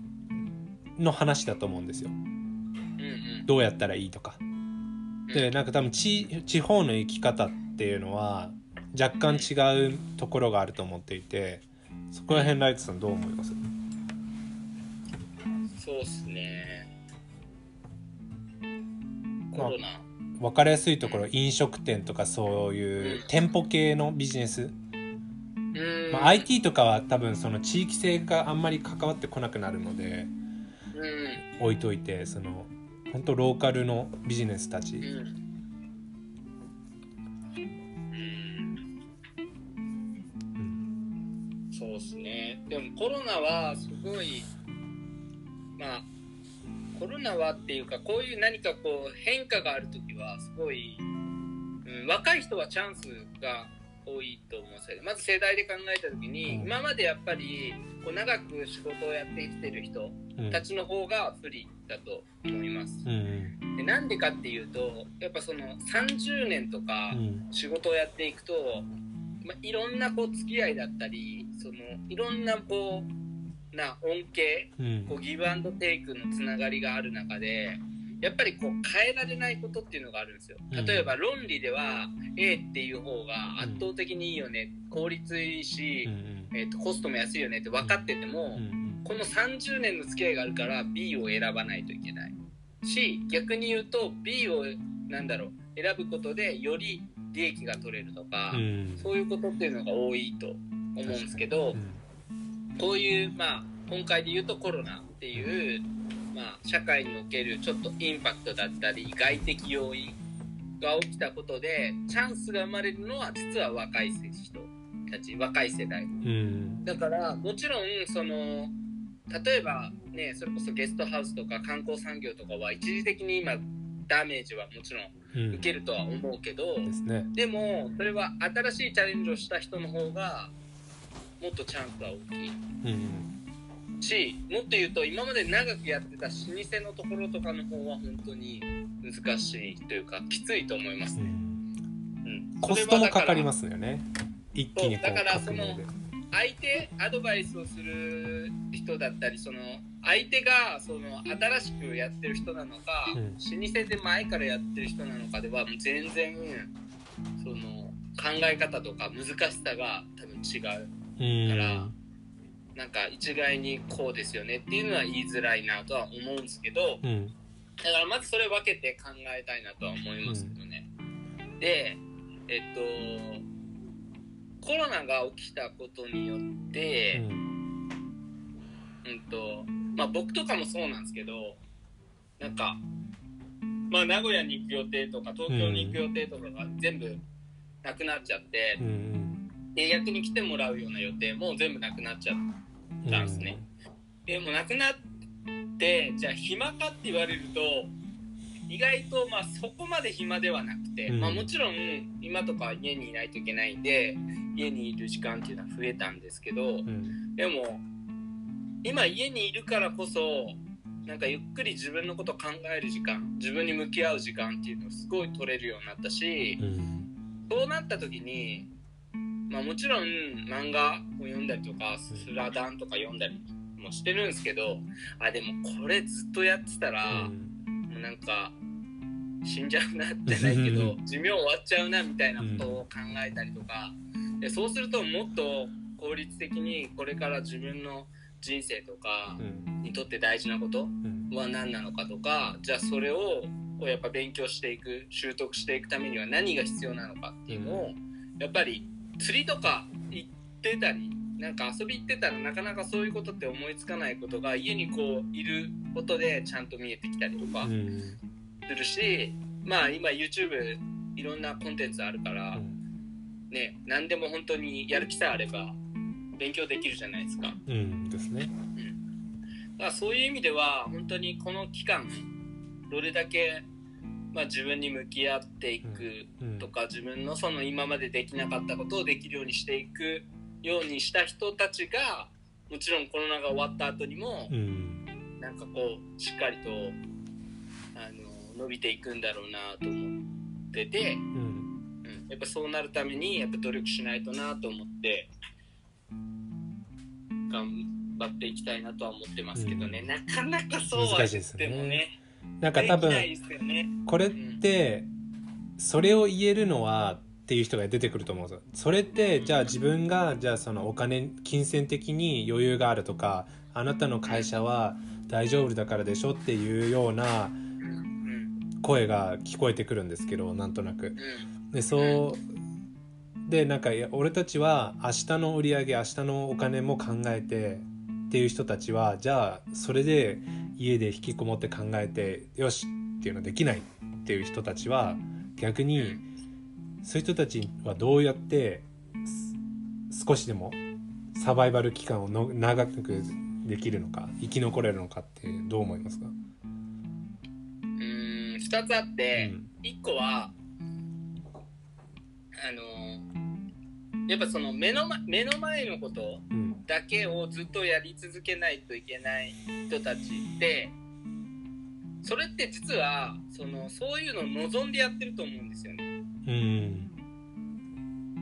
の話だと思うんですよ。どうやったらいいとか。でなんか多分地地方の生き方っていうのは若干違うところがあると思っていてそこら辺ライトさんどう思います？
そうっすね。コロナ。
分かりやすいところ飲食店とかそういう
うん。
店舗系のビジネス、
うん
まあ、IT とかは多分その地域性があんまり関わってこなくなるので
うん。
置いといてその本当ローカルのビジネスたち、
うん。うん。
うん
そうですね。でもコロナはすごいまあコロナはっていうかこういう何かこう変化がある時はすごい、うん、若い人はチャンスが多いと思うんですよね。まず世代で考えた時に、
うん。
今までやっぱりこう長く仕事をやってきてる人
うん。
たちの方が不利だと思います。
うん
でなんでかっていうとやっぱその30年とか
うん。
仕事をやっていくと、まあ、いろんなこう付き合いだったりそのいろんなこうな恩恵
うん。
こうギブアンドテイクのつながりがある中でやっぱりこう変えられないことっていうのがあるんですよ。
うん。
例えば論理では A っていう方が圧倒的にいいよね効率いいし
う、ん
えー、とコストも安いよねって分かってても、
うん
この30年の付き合いがあるから B を選ばないといけない。し逆に言うと B をなんだろう選ぶことでより利益が取れるとか、
うん。
そういうことっていうのが多いと思うんですけど、こういう、まあ、今回で言うとコロナっていう、まあ、社会におけるちょっとインパクトだったり外的要因が起きたことでチャンスが生まれるのは実は若い人たち若い世代。
うん。
だからもちろんその例えばねそれこそゲストハウスとか観光産業とかは一時的に今ダメージはもちろん
うん。
受けるとは思うけど、
ですね。
でもそれは新しいチャレンジをした人の方がもっとチャンスは大きい。
うん
しもっと言うと今まで長くやってた老舗のところとかの方は本当に難しいというかきつい人いますね、
うん。
うん、
コストもかかり
す
ますよね。一気にこ
そうだから
う革命で。
相手アドバイスをする人だったりその相手がその新しくやってる人なのか、
うん。
老舗で前からやってる人なのかではもう全然その考え方とか難しさが多分違う
うん。
からなんか一概にこうですよねっていうのは言いづらいなとは思うんですけど
うん。
だからまずそれ分けて考えたいなとは思いますけどね。でえっとコロナが起きたことによって、うん。とまあ、僕とかもそうなんですけどなんか、まあ、名古屋に行く予定とか東京に行く予定とかが全部なくなっちゃって
う、ん
で逆に来てもらうような予定も全部なくなっちゃって
うん
ですね。でもなくなってじゃあ暇かって言われると意外とまあそこまで暇ではなくて、
うん。
まあ、もちろん今とかは家にいないといけないんで家にいる時間っていうのは増えたんですけど
うん。
でも今家にいるからこそなんかゆっくり自分のこと考える時間自分に向き合う時間っていうのをすごい取れるようになったし
うん。
そうなった時に、まあ、もちろん漫画を読んだりとかスラダンとか読んだりもしてるんですけどあでもこれずっとやってたら、もうなんか死んじゃうなじゃないけど 寿命終わっちゃうなみたいなことを考えたりとかでそうするともっと効率的にこれから自分の人生とか
うん。
にとって大事なこと
うん。
は何なのかとかじゃあそれをこうやっぱ勉強していく習得していくためには何が必要なのかっていうのをやっぱり釣りとか行ってたりなんか遊び行ってたらなかなかそういうことって思いつかないことが家にこういることでちゃんと見えてきたりとか
うん。
するしまあ今 YouTube いろんなコンテンツあるから、ね何でも本当にやる気さえあれば勉強できるじゃないですか。だか
うん、うんですね。
らそういう意味では本当にこの期間どれだけ、まあ、自分に向き合っていく
うん。
とか自分のその今までできなかったことをできるようにしていくようにした人たちがもちろんコロナが終わった後にも
うん。
なんかこうしっかりとあの伸びていくんだろうなと思ってて、
うん。
うん、やっぱそうなるためにやっぱ努力しないとなと思って頑張っていきたいなとは思ってますけどね、なかなかそうは
難し
てもね
なんか多分
ね
これってそれを言えるのはっていう人が出てくると思うんですよ。それってじゃあ自分がじゃあそのお金金銭的に余裕があるとかあなたの会社は大丈夫だからでしょっていうような
うん
声が聞こえてくるんですけどなんとなく。
うん。
でそうでなんかいや俺たちは明日の売り上げ明日のお金も考えてっていう人たちはじゃあそれで家で引きこもって考えてよしっていうのできないっていう人たちは逆にそういう人たちはどうやってす少しでもサバイバル期間をの長くできるのか生き残れるのかってどう思いますか、
うん2つあって、
うん。
1個はあのやっぱその目の,、ま、目の前のこと
うん。
だけをずっとやり続けないといけない人たちってそれって実はそのそういうのを望んでやってると思うんですよね。
うん。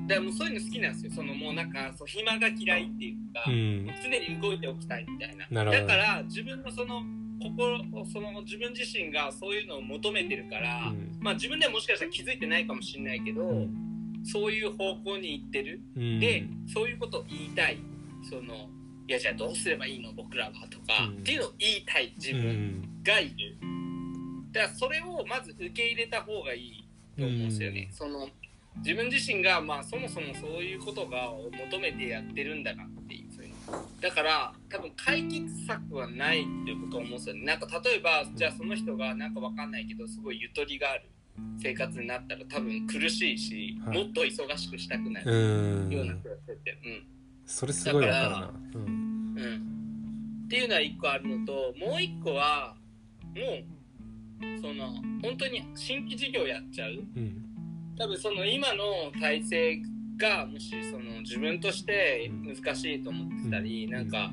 だからもうそういうの好きなんですよ。そのもうなんかそう暇が嫌いっていうか、
うん。
常に動いておきたいみたいな。だから自分のその心その自分自身がそういうのを求めてるから、
うん。
まあ自分ではもしかしたら気づいてないかもしれないけど、
うん
そういう方向に行ってる。
うん。
で、そういうことを言いたい。そのいやじゃあどうすればいいの僕らはとか、
うん。
っていうのを言いたい自
う
分
ん。
がいる、だからそれをまず受け入れた方がいい。と思うんですよね、
うん。
その自分自身がまあそもそもそういうことが求めてやってるんだなっていうそういうのだから多分解決策はないって僕は思うんですよね。なんか例えばじゃあその人がなんかわかんないけどすごいゆとりがある生活になったら多分苦しいし、
はい。
もっと忙しくしたくなる
うん。
ような気がしてて、う。ん
それすごいわかるな。うん。
うん、っていうのは一個あるのともう一個はもうその本当に新規事業やっちゃう。
うん。
多分その今の体制がもしその自分として難しいと思ってたり、
うん。
なんか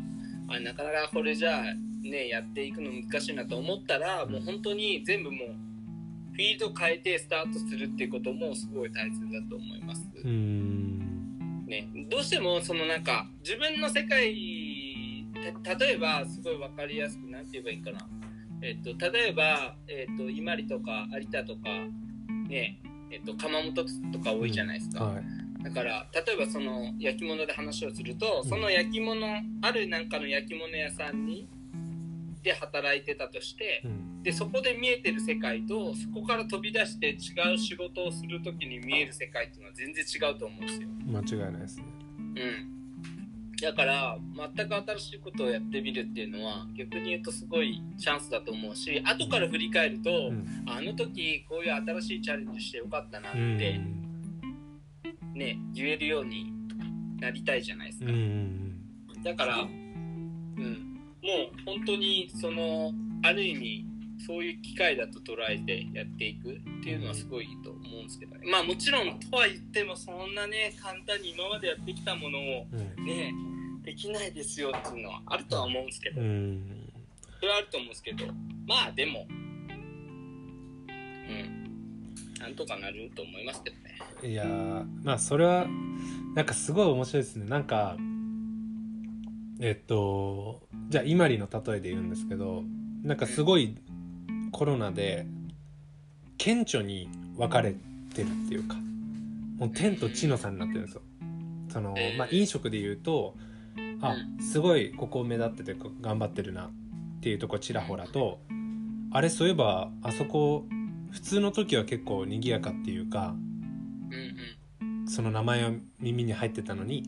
あなかなかこれじゃあねやっていくの難しいなと思ったら、もう本当に全部もうフィールド変えてスタートするっていうこともすごい大切だと思います。
うん。
ね、どうしてもそのなんか自分の世界た例えばすごい分かりやすくなんて言えばいいかな、えっと、例えば、えっと、伊万里とか有田とかね。えっと、窯元とか多いじゃないですか、
はい。
だから例えばその焼き物で話をすると、
うん。
その焼き物あるなんかの焼き物屋さんにで働いてたとして
うん
でそこで見えてる世界とそこから飛び出して違う仕事をする時に見える世界っていうのは全然違うと思うんですよ。
間違いないですね。
うん、だから全く新しいことをやってみるっていうのは逆に言うとすごいチャンスだと思うし後から振り返ると、
うん。
あの時こういう新しいチャレンジしてよかったなっ
う
て
ん。
ね、言えるようになりたいじゃないですか、
うん。
だから、うん、もう本当にそのある意味そういう機会だと捉えてやっていくっていうのはすごいいいと思うんですけどね。まあもちろんとは言ってもそんなね簡単に今までやってきたものを
うん。
ねできないですよっていうのはあるとは思うんですけど、
うん。
それはあると思うんですけど。まあでもうん。なんとかなると思いますけどね。
いやーまあそれはなんかすごい面白いですね。なんかえっとじゃあ伊万里の例えで言うんですけどなんかすごいコロナで顕著に分かれてるっていうかもう天と地の差になってるんですよ。そのまあ飲食で言うとあすごいここ目立ってて頑張ってるなっていうとこちらほらとあれそういえばあそこ普通の時は結構賑やかっていうかその名前は耳に入ってたのに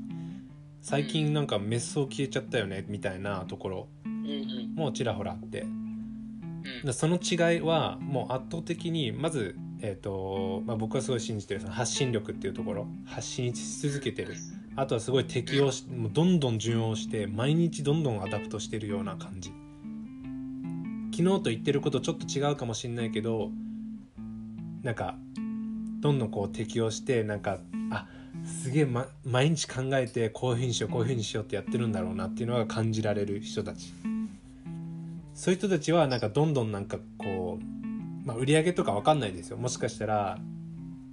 最近なんか滅相消えちゃったよねみたいなところもちらほらあって
うん。
でその違いはもう圧倒的にまずえーとまあ、僕はすごい信じてるその発信力っていうところ発信し続けてる。あとはすごい適応しもうどんどん順応して毎日どんどん adapt してるような感じ。昨日と言ってることちょっと違うかもしんないけどなんかどんどんこう適応してなんかあすげえ、ま、毎日考えてこういうふうにしようこういうふうにしようってやってるんだろうなっていうのが感じられる人たちそういう人たちはなんかどんどんなんかこう、まあ、売り上げとか分かんないですよもしかしたら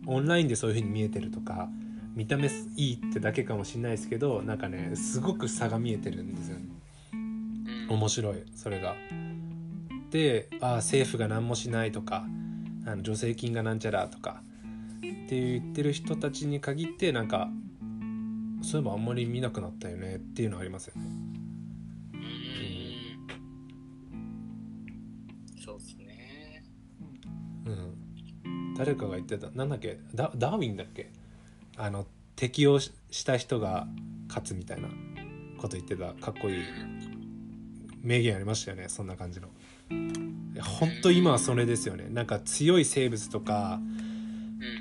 オンラインでそういうふうに見えてるとか見た目いいってだけかもしれないですけどなんかねすごく差が見えてるんですよね面白いそれが。であ政府が何もしないとかあの助成金がなんちゃらとかって言ってる人たちに限ってなんかそういえばあんまり見なくなったよねっていうのはありますよね。
う
ん。誰かが言ってた。なんだっけ？ダダーウィンだっけ？あの適応した人が勝つみたいな。こと言ってた。かっこいい。名言ありましたよね。そんな感じの。本当今はそれですよね。なんか強い生物とか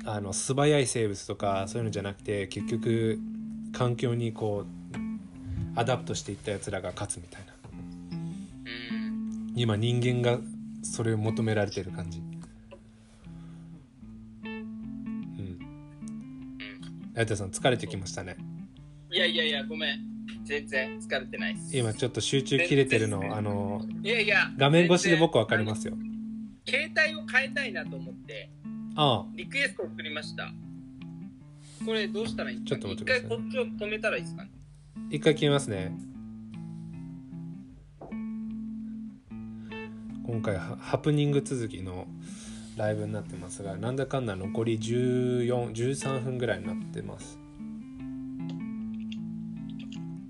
あの素早い生物とかそういうのじゃなくて結局環境にこう adapt していったやつらが勝つみたいな。今人間がそれを求められてる感じ有田さん疲れてきましたね。
いやいやいやごめん。全然疲れてないです。
今ちょっと集中切れてるのあの
いやいや
画面越しで僕分かりますよ。
携帯を変えたいなと思って
ああ。
リクエスト送りました。これどうしたらいいんですか、
ちょっと待ってください。
一回こっちを止めたらいいですかね？
一回消えますね。今回はハプニング続きのライブになってますがなんだかんだ残り1413分ぐらいになってます。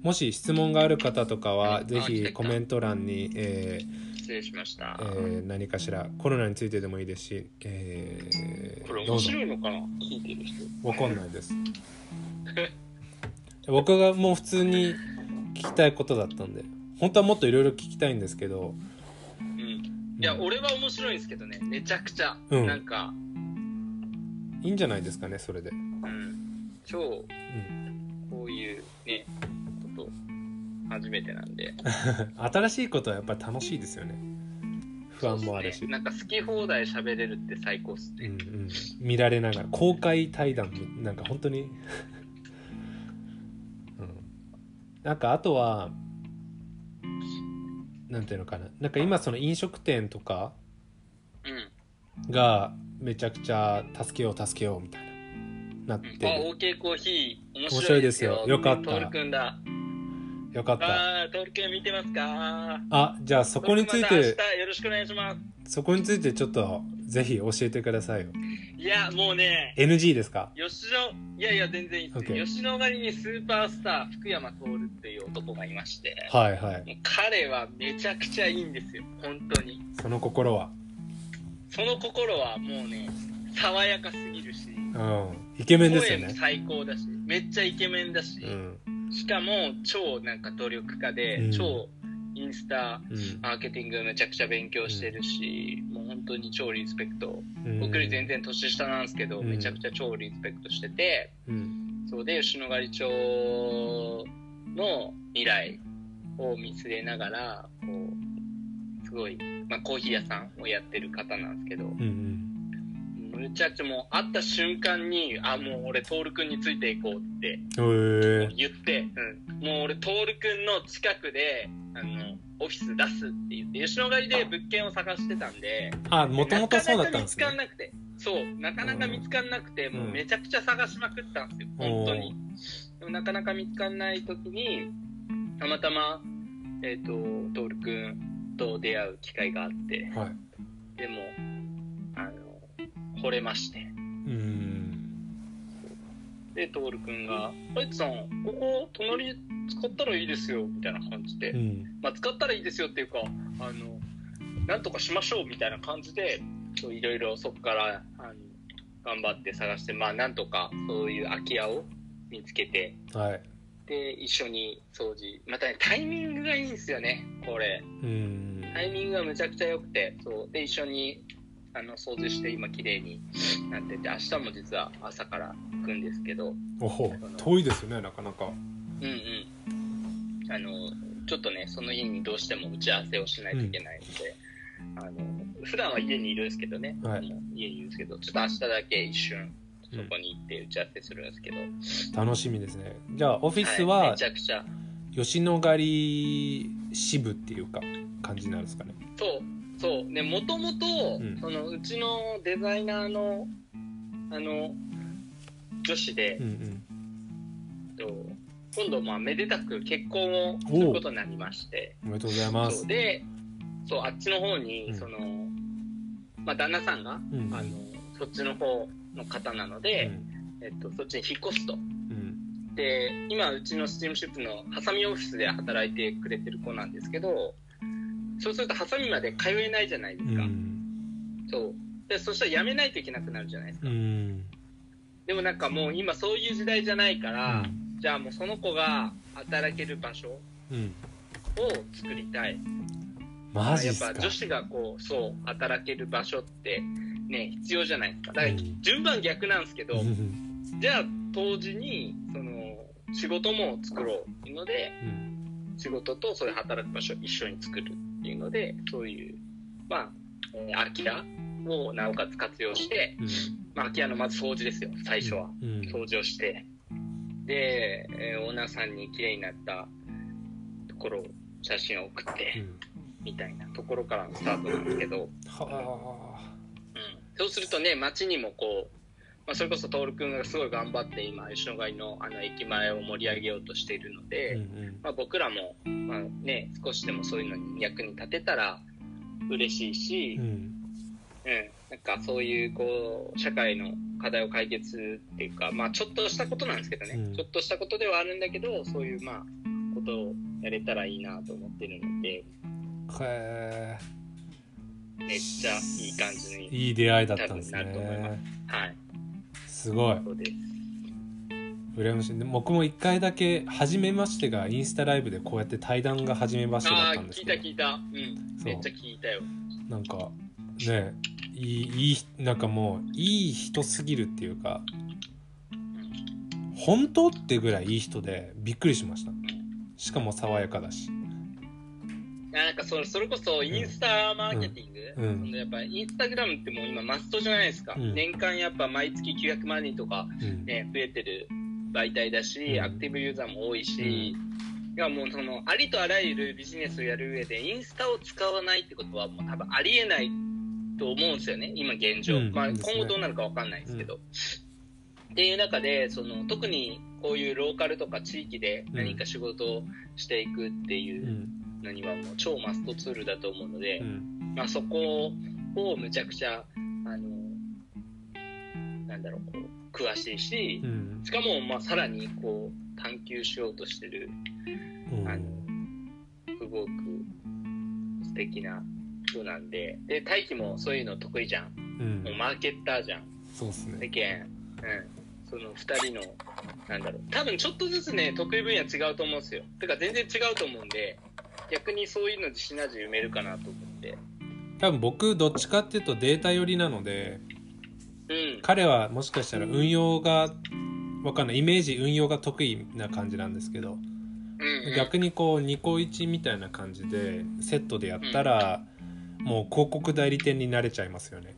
もし質問がある方とかはぜひコメント欄に、えー
失礼しました、
えー何かしらコロナについてでもいいですし、えー
これ面白いのかな？聞いてる人。
わかんないです。僕がもう普通に聞きたいことだったんで本当はもっといろいろ聞きたいんですけど
うんいや俺は面白いんですけどね。めちゃくちゃ、
うん。
なんか。
いいんじゃないですかねそれで、
うん。超
うん、
こういうねこと初めてなんで。
新しいことはやっぱり楽しいですよね。不安もあるし。
そうっすね。なんか好き放題喋れるって最高っすね、
うんうん、見られながら公開対談みなんか本当に、うん、なんかあとはなんていうのかな。なんか今その飲食店とか
うん。
がめちゃくちゃ助けよう助けようみたいな。なって
あ、
る
OK コーヒー、面
面白
白いで
すよ。
すよ。
よかった
トールくんだ。
よかった。
あ見てますか？
あじゃあそこについて。
た明日よろしくお願いします。
そこについてちょっとぜひ教えてくださいよ。
いや、もうね、
NG ですか？
吉野、いやいや、全然いいです、吉野ヶ里にスーパースター、福山徹っていう男がいまして、
はいはい。
彼はめちゃくちゃいいんですよ、本当に。
その心は？
その心はもうね、爽やかすぎるし、
うん。イケメンですよね。
最高だし、めっちゃイケメンだし、
うん
しかも超なんか努力家で、
うん。
超インスタ
うん。
マーケティングめちゃくちゃ勉強してるし、もう本当に超リスペクト。
うん。
僕より全然年下なんですけど、
うん。
めちゃくちゃ超リスペクトしてて、
うん。
そうで、吉野ヶ里町の未来を見据えながら、こう、すごい、まあコーヒー屋さんをやってる方なんですけど、
うんうん
めちゃくちゃもう会った瞬間に、あ、もう俺、徹くんについていこうって言って、うん、もう俺、徹くんの近くで、あの、オフィス出すって言って、吉野ヶ里で物件を探してたんで、
あもともとそうだったんですね。
なかなか見つかんなくて、そう、なかなか見つかんなくて、もうめちゃくちゃ探しまくったんですよ、本当に。でもなかなか見つかんない時に、たまたま、えっ、と、徹くんと出会う機会があって、
はい。
でも、惚れまして。
うん
で、トールくんが、ライトさん、ここ、隣使ったらいいですよ、みたいな感じで、
うん
まあ、使ったらいいですよっていうか、あの、なんとかしましょう、みたいな感じで、そういろいろそこから、あの、頑張って探して、まあ、なんとか、そういう空き家を見つけて、
はい
で、一緒に掃除。またね、タイミングがいいんですよね、これ。
うん
タイミングがむちゃくちゃ良くて、そう。で、一緒に、あの掃除して今綺麗になってて明日も実は朝から行くんですけど
おほ遠いですよねなかなか。
うんうん。あのちょっとねその日にどうしても打ち合わせをしないといけないので、あの普段は家にいるんですけどね、
はい。
家にいるんですけどちょっと明日だけ一瞬そこに行って打ち合わせするんですけど、
楽しみですね。じゃあオフィス
い
は
めちゃくちゃ。
吉野ヶ里支部っていうか感じになるんですかね。
そうそう。ねもともと
うん。
そのうちのデザイナーのあの女子で
う、ん
と今度まあめでたく結婚をすることになりまして。
うんおめでとうございます。
でそうあっちの方に、
うん。
そのまあ旦那さんが、
うん
あのそっちの方の方なの
う
で、
ん。
えっと、そっちに引っ越すと。
うん。
で今うちのスチームシップのハサミオフィスで働いてくれてる子なんですけどそうするとハサミまで通えないじゃないですか、
うん。
そう。でそしたら辞めないといけなくなるじゃないですか、
うん。
でもなんかもう今そういう時代じゃないか
う
ら、
ん。
じゃあもうその子が働ける場所を
うん。
作りたい。
マジっすか？
やっぱ女子がこうそう働ける場所ってね必要じゃないですか。だから
うん。
順番逆なんですけど、
うん。
じゃあ当時にその仕事も作ろうっていうので
うん。
仕事とそういう働く場所を一緒に作るっていうのでそういうまあ、えー空き家をなおかつ活用して、まあ、空き家のまず掃除ですよ最初は、
うん。
掃除をして。で、えーオーナーさんに綺麗になったところを写真を送って、
うん。
みたいなところからのスタートなんですけど、
は
うん、そうするとね街にもこう、まあ、それこそ徹君がすごい頑張って今吉野ヶ里のあの駅前を盛り上げようとしているの
あ
で、
うんうん。
まあ、僕らも、まあね、少しでもそういうのに役に立てたら嬉しいし、うん。
うん。
なんかそういうこう社会の課題を解決っていうか、まあ、ちょっとしたことなんですけどね、
うん。
ちょっとしたことではあるんだけどそういうまあことをやれたらいいなと思ってるので。
へ
めっちゃいい感じ
え
に、
いい出会いだったんですね。
はい、
すごい。羨ましいで僕も一回だけ初めましてがインスタライブでこうやって対談が初めましてだ
ああ
ったんです
聞い
けど
た聞いた。うん。
そう
めっちゃ聞いたよ。
なんかねいいいいなんかもういい人すぎるっていうか本当ってぐらいいい人でびっくりしましたしかも爽やかだし
なんかそれそれこそインスタマーケティング、
うん。
やっぱインスタグラムってもう今マストじゃないですか、
うん。
年間やっぱ毎月900万人とか、
うん。
ね、増えてる媒体だし、
うん。
アクティブユーザーも多いし、いやもうそのありとあらゆるビジネスをやる上でインスタを使わないってことはもう多分ありえないと思うんですよね今現状、まあ、今後どうなるかわかんないですけど、っていう中でその特にこういうローカルとか地域で何か仕事をしていくっていううんのにはもう超マストツールだと思うので、
うん。
まあ、そこをむちゃくちゃあのなんだろうこう詳しいし
う、ん。
しかもまあさらにこう探求しようとしてる
うん。
あのすごく素敵な人なんでで大輝もそういうの得意じゃん。
うん。
もうマーケッターじゃん。
そうっすね。
世間、うん、その2人のなんだろう。多分ちょっとずつね得意分野違うと思うんですよ。てか全然違うと思うんで逆にそういうのでシナジー埋めるかなと思って。
多分僕どっちかっていうとデータ寄りなので
うん。
彼はもしかしたら運用がわかんないイメージ運用が得意な感じなんですけど
うんうん。
逆にこう2個1みたいな感じでセットでやったら、もう広告代理店になれちゃいますよね。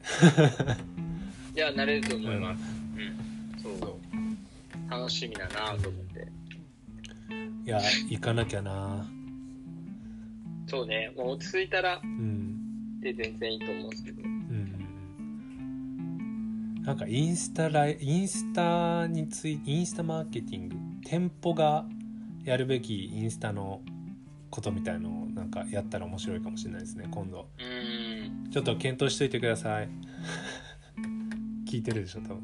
いや慣れると思います、うん。そう。
そう。
楽しみだなと思って、
いや行かなきゃな
そうね。もう落ち着いたら
うん。
で全然いいと思うんですけど。
うん。なんかインスタライインスタについインスタマーケティング店舗がやるべきインスタのことみたいのをなんかやったら面白いかもしれないですね。今度。
うん。
ちょっと検討しといてください。聞いてるでしょ多分。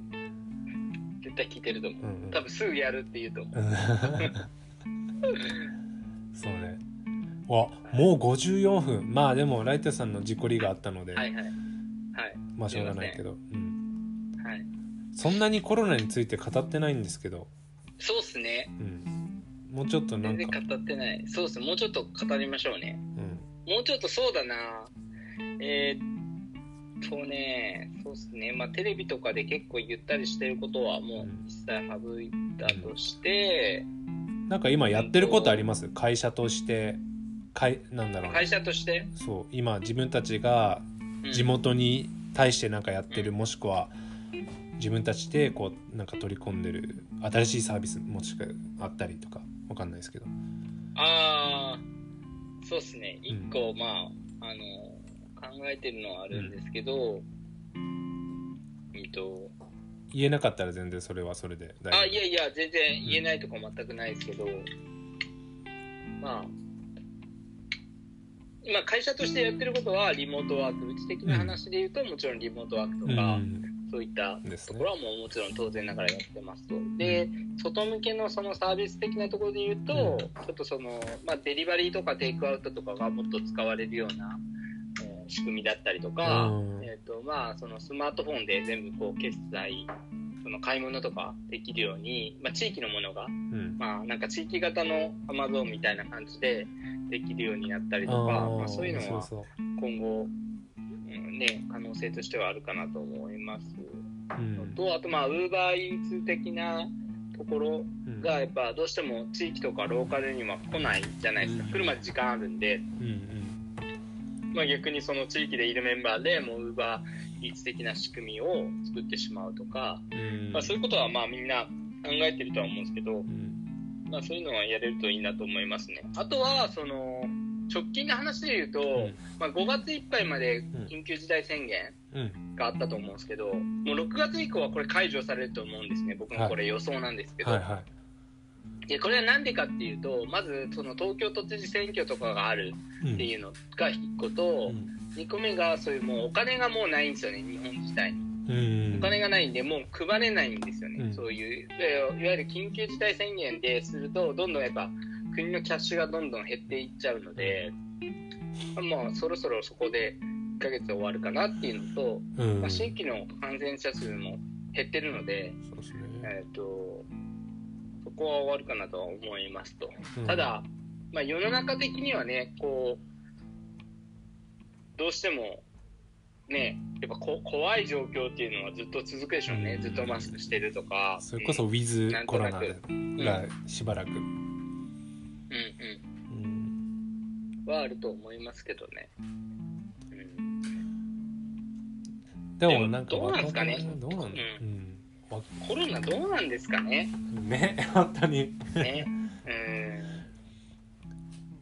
絶対聞いてると思う。
うんうん。
多分すぐやるって言うと思う。
そうねわもう54分。まあでもライタさんの事故りがあったので、
はいはい。はい。
まあしょうがないけど、うん、
はい。
そんなにコロナについて語ってないんですけど、
そうっすね。
うん、もうちょっとなんか、
全然語ってない。そうっす。もうちょっと語りましょうね。
うん、
もうちょっとそうだな。えーとね、そうっすね、まあ、テレビとかで結構言ったりしてることはもう一切省いたとして、
なんか今やってることあります？会社として会なんだろうな
会社として、
そう今自分たちが
うん。
地元に対してなんかやってる、
うん。
もしくは自分たちでこうなんか取り込んでる新しいサービスもしくはあったりとかわかんないですけど。
ああ、そうっすね、一
うん。
個、まあ、あの、考えてるのはあるんですけど、うんと、
言えなかったら全然それはそれで
あ、いやいや、全然言えないとか全くないですけど、まあ、今、会社としてやってることは、リモートワーク、うち的な話で言うと、もちろんリモートワークと
う
か、
ん。
そういったところはもうもちろん当然ながらやってますと。で、外向けのそのサービス的なところで言うと、ちょっとその、まあ、デリバリーとかテイクアウトとかがもっと使われるような、えー仕組みだったりとか、
うん。
えっ、と、まあ、そのスマートフォンで全部こう決済、その買い物とかできるように、まあ、地域のものが、
うん。
まあ、なんか地域型のアマゾンみたいな感じでできるようになったりとか、まあ、そういうのは今後、うんね、可能性としてはあるかなと思います。
ううん。
と、あと、まあ、ウーバーイーツ的なところ
うん。
が、やっぱどうしても地域とかローカルには来ないじゃないですか。
うん。
来るまで時間あるんで、
うん。
まあ、逆にその地域でいるメンバーでもうウーバーイーツ的な仕組みを作ってしまうとか、
うん。うん
まあ、そういうことはまあみんな考えてるとは思うんですけど、
うん。
まあ、そういうのはやれるといいなと思いますね。あとは、その、直近の話で言うと、まあ、5月いっぱいまで緊急事態宣言
うん。
があったと思うんですけど、もう6月以降はこれ解除されると思うんですね。僕のこれ予想なんですけど。
はいは
で、これはなんでかっていうと、まず、その東京都知事選挙とかがある
い
っていうのが1個と、2個目が、そういうもうお金がもうないんですよね、日本自体に。
うん。
お金がないんで、もう配れないんですよね、
うん。
そういう、いわゆる緊急事態宣言ですると、どんどんやっぱ国のキャッシュがどんどん減っていっちゃうので、まあ、そろそろそこで1ヶ月終わるかなっていうのと、
うん。
まあ、新規の感染者数も減ってるので、
そうですね。
えっ、と、そこは終わるかなとは思いますと。
うん。
ただ、まあ、世の中的にはね、こう、どうしても、ね、やっぱこ怖い状況っていうのはずっと続くでしょうね。
うん
ずっとマスクしてるとか。
それこそウィズコロナがしばらく
うんうん
うん
うん。はあると思いますけどね。うん。
でもなんか
どうなんですかね？
どうなんだ？
う
うんわ
コロナどうなんですかね？
ね本当に
ね。うん。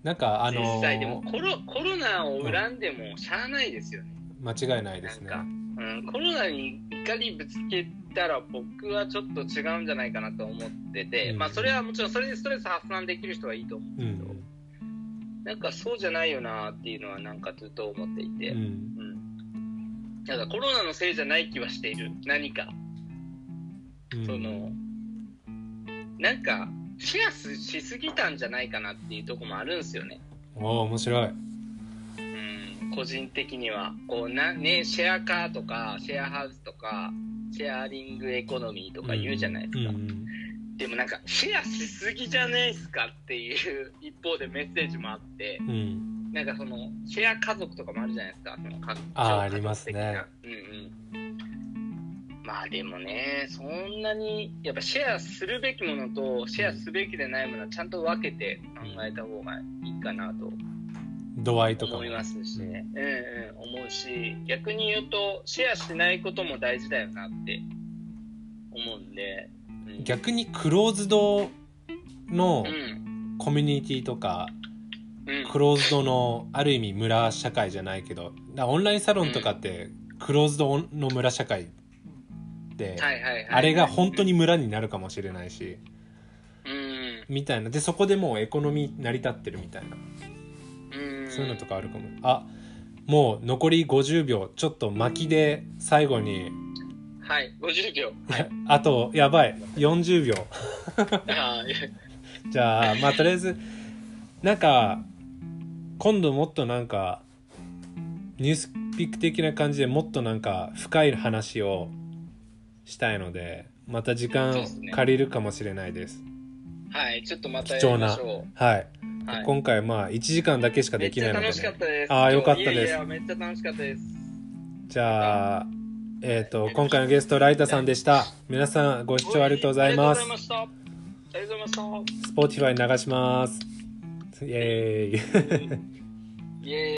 なんかあの
実際でもコロコロナを恨んでもしゃあないですよね。
間違いないですね。
うん、コロナに怒りぶつけたら僕はちょっと違うんじゃないかなと思ってて、
うん。
まあそれはもちろんそれでストレス発散できる人はいいと思うけど、
ん。
なんかそうじゃないよなっていうのはなんかずっと思っていて、
う
うん
ん。
ただコロナのせいじゃない気はしている。何か、
うん。
そのなんかシェアしすぎたんじゃないかなっていうところもあるんですよね。
おお面白い。
うん、個人的には。こうな、ね、シェアカーとかシェアハウスとかシェアリングエコノミーとか言うじゃないですか、
うん
でもなんかシェアしすぎじゃないですかっていう一方でメッセージもあって
うん。うん
なんかそのシェア家族とかもあるじゃないですか。その家族的な
ありますね。
うんうんまあでもねそんなにやっぱシェアするべきものとシェアすべきでないものはちゃんと分けて考えた方がいいかなと
度合いとかも
思いますしね、うんうん、思うし、逆に言うと、シェアしないことも大事だよなって思うんで、うん、
逆にクローズドの
うん、
コミュニティとか
うん、
クローズドのある意味村社会じゃないけどオンラインサロンとかってクローズドの村社会あれが本当に村になるかもしれないし。
うん、
みたいな。でそこでもうエコノミー成り立ってるみたいな。
うん、
そういうのとかあるかも。あもう残り50秒。ちょっと巻きで最後に。
はい、50秒。はい、
あとやばい。40秒。じゃあまあとりあえずなんか今度もっとなんかニュースピック的な感じでもっとなんか深い話をしたいのでまた時間借りるかもしれないです
はい、ちょっとまたや
貴重なはい、
う。はい、
今回まあ1時間だけしかできないので、ね、
楽しかったです。
あーよかったです
いやいや、めっちゃ楽しかったです。
じゃあえっ、と今回のゲストライタさんでした皆さんご視聴ありがとうございます
ありがとうございました。ありがとうございました。
Spotify 流しますイエーイ
イエーイ。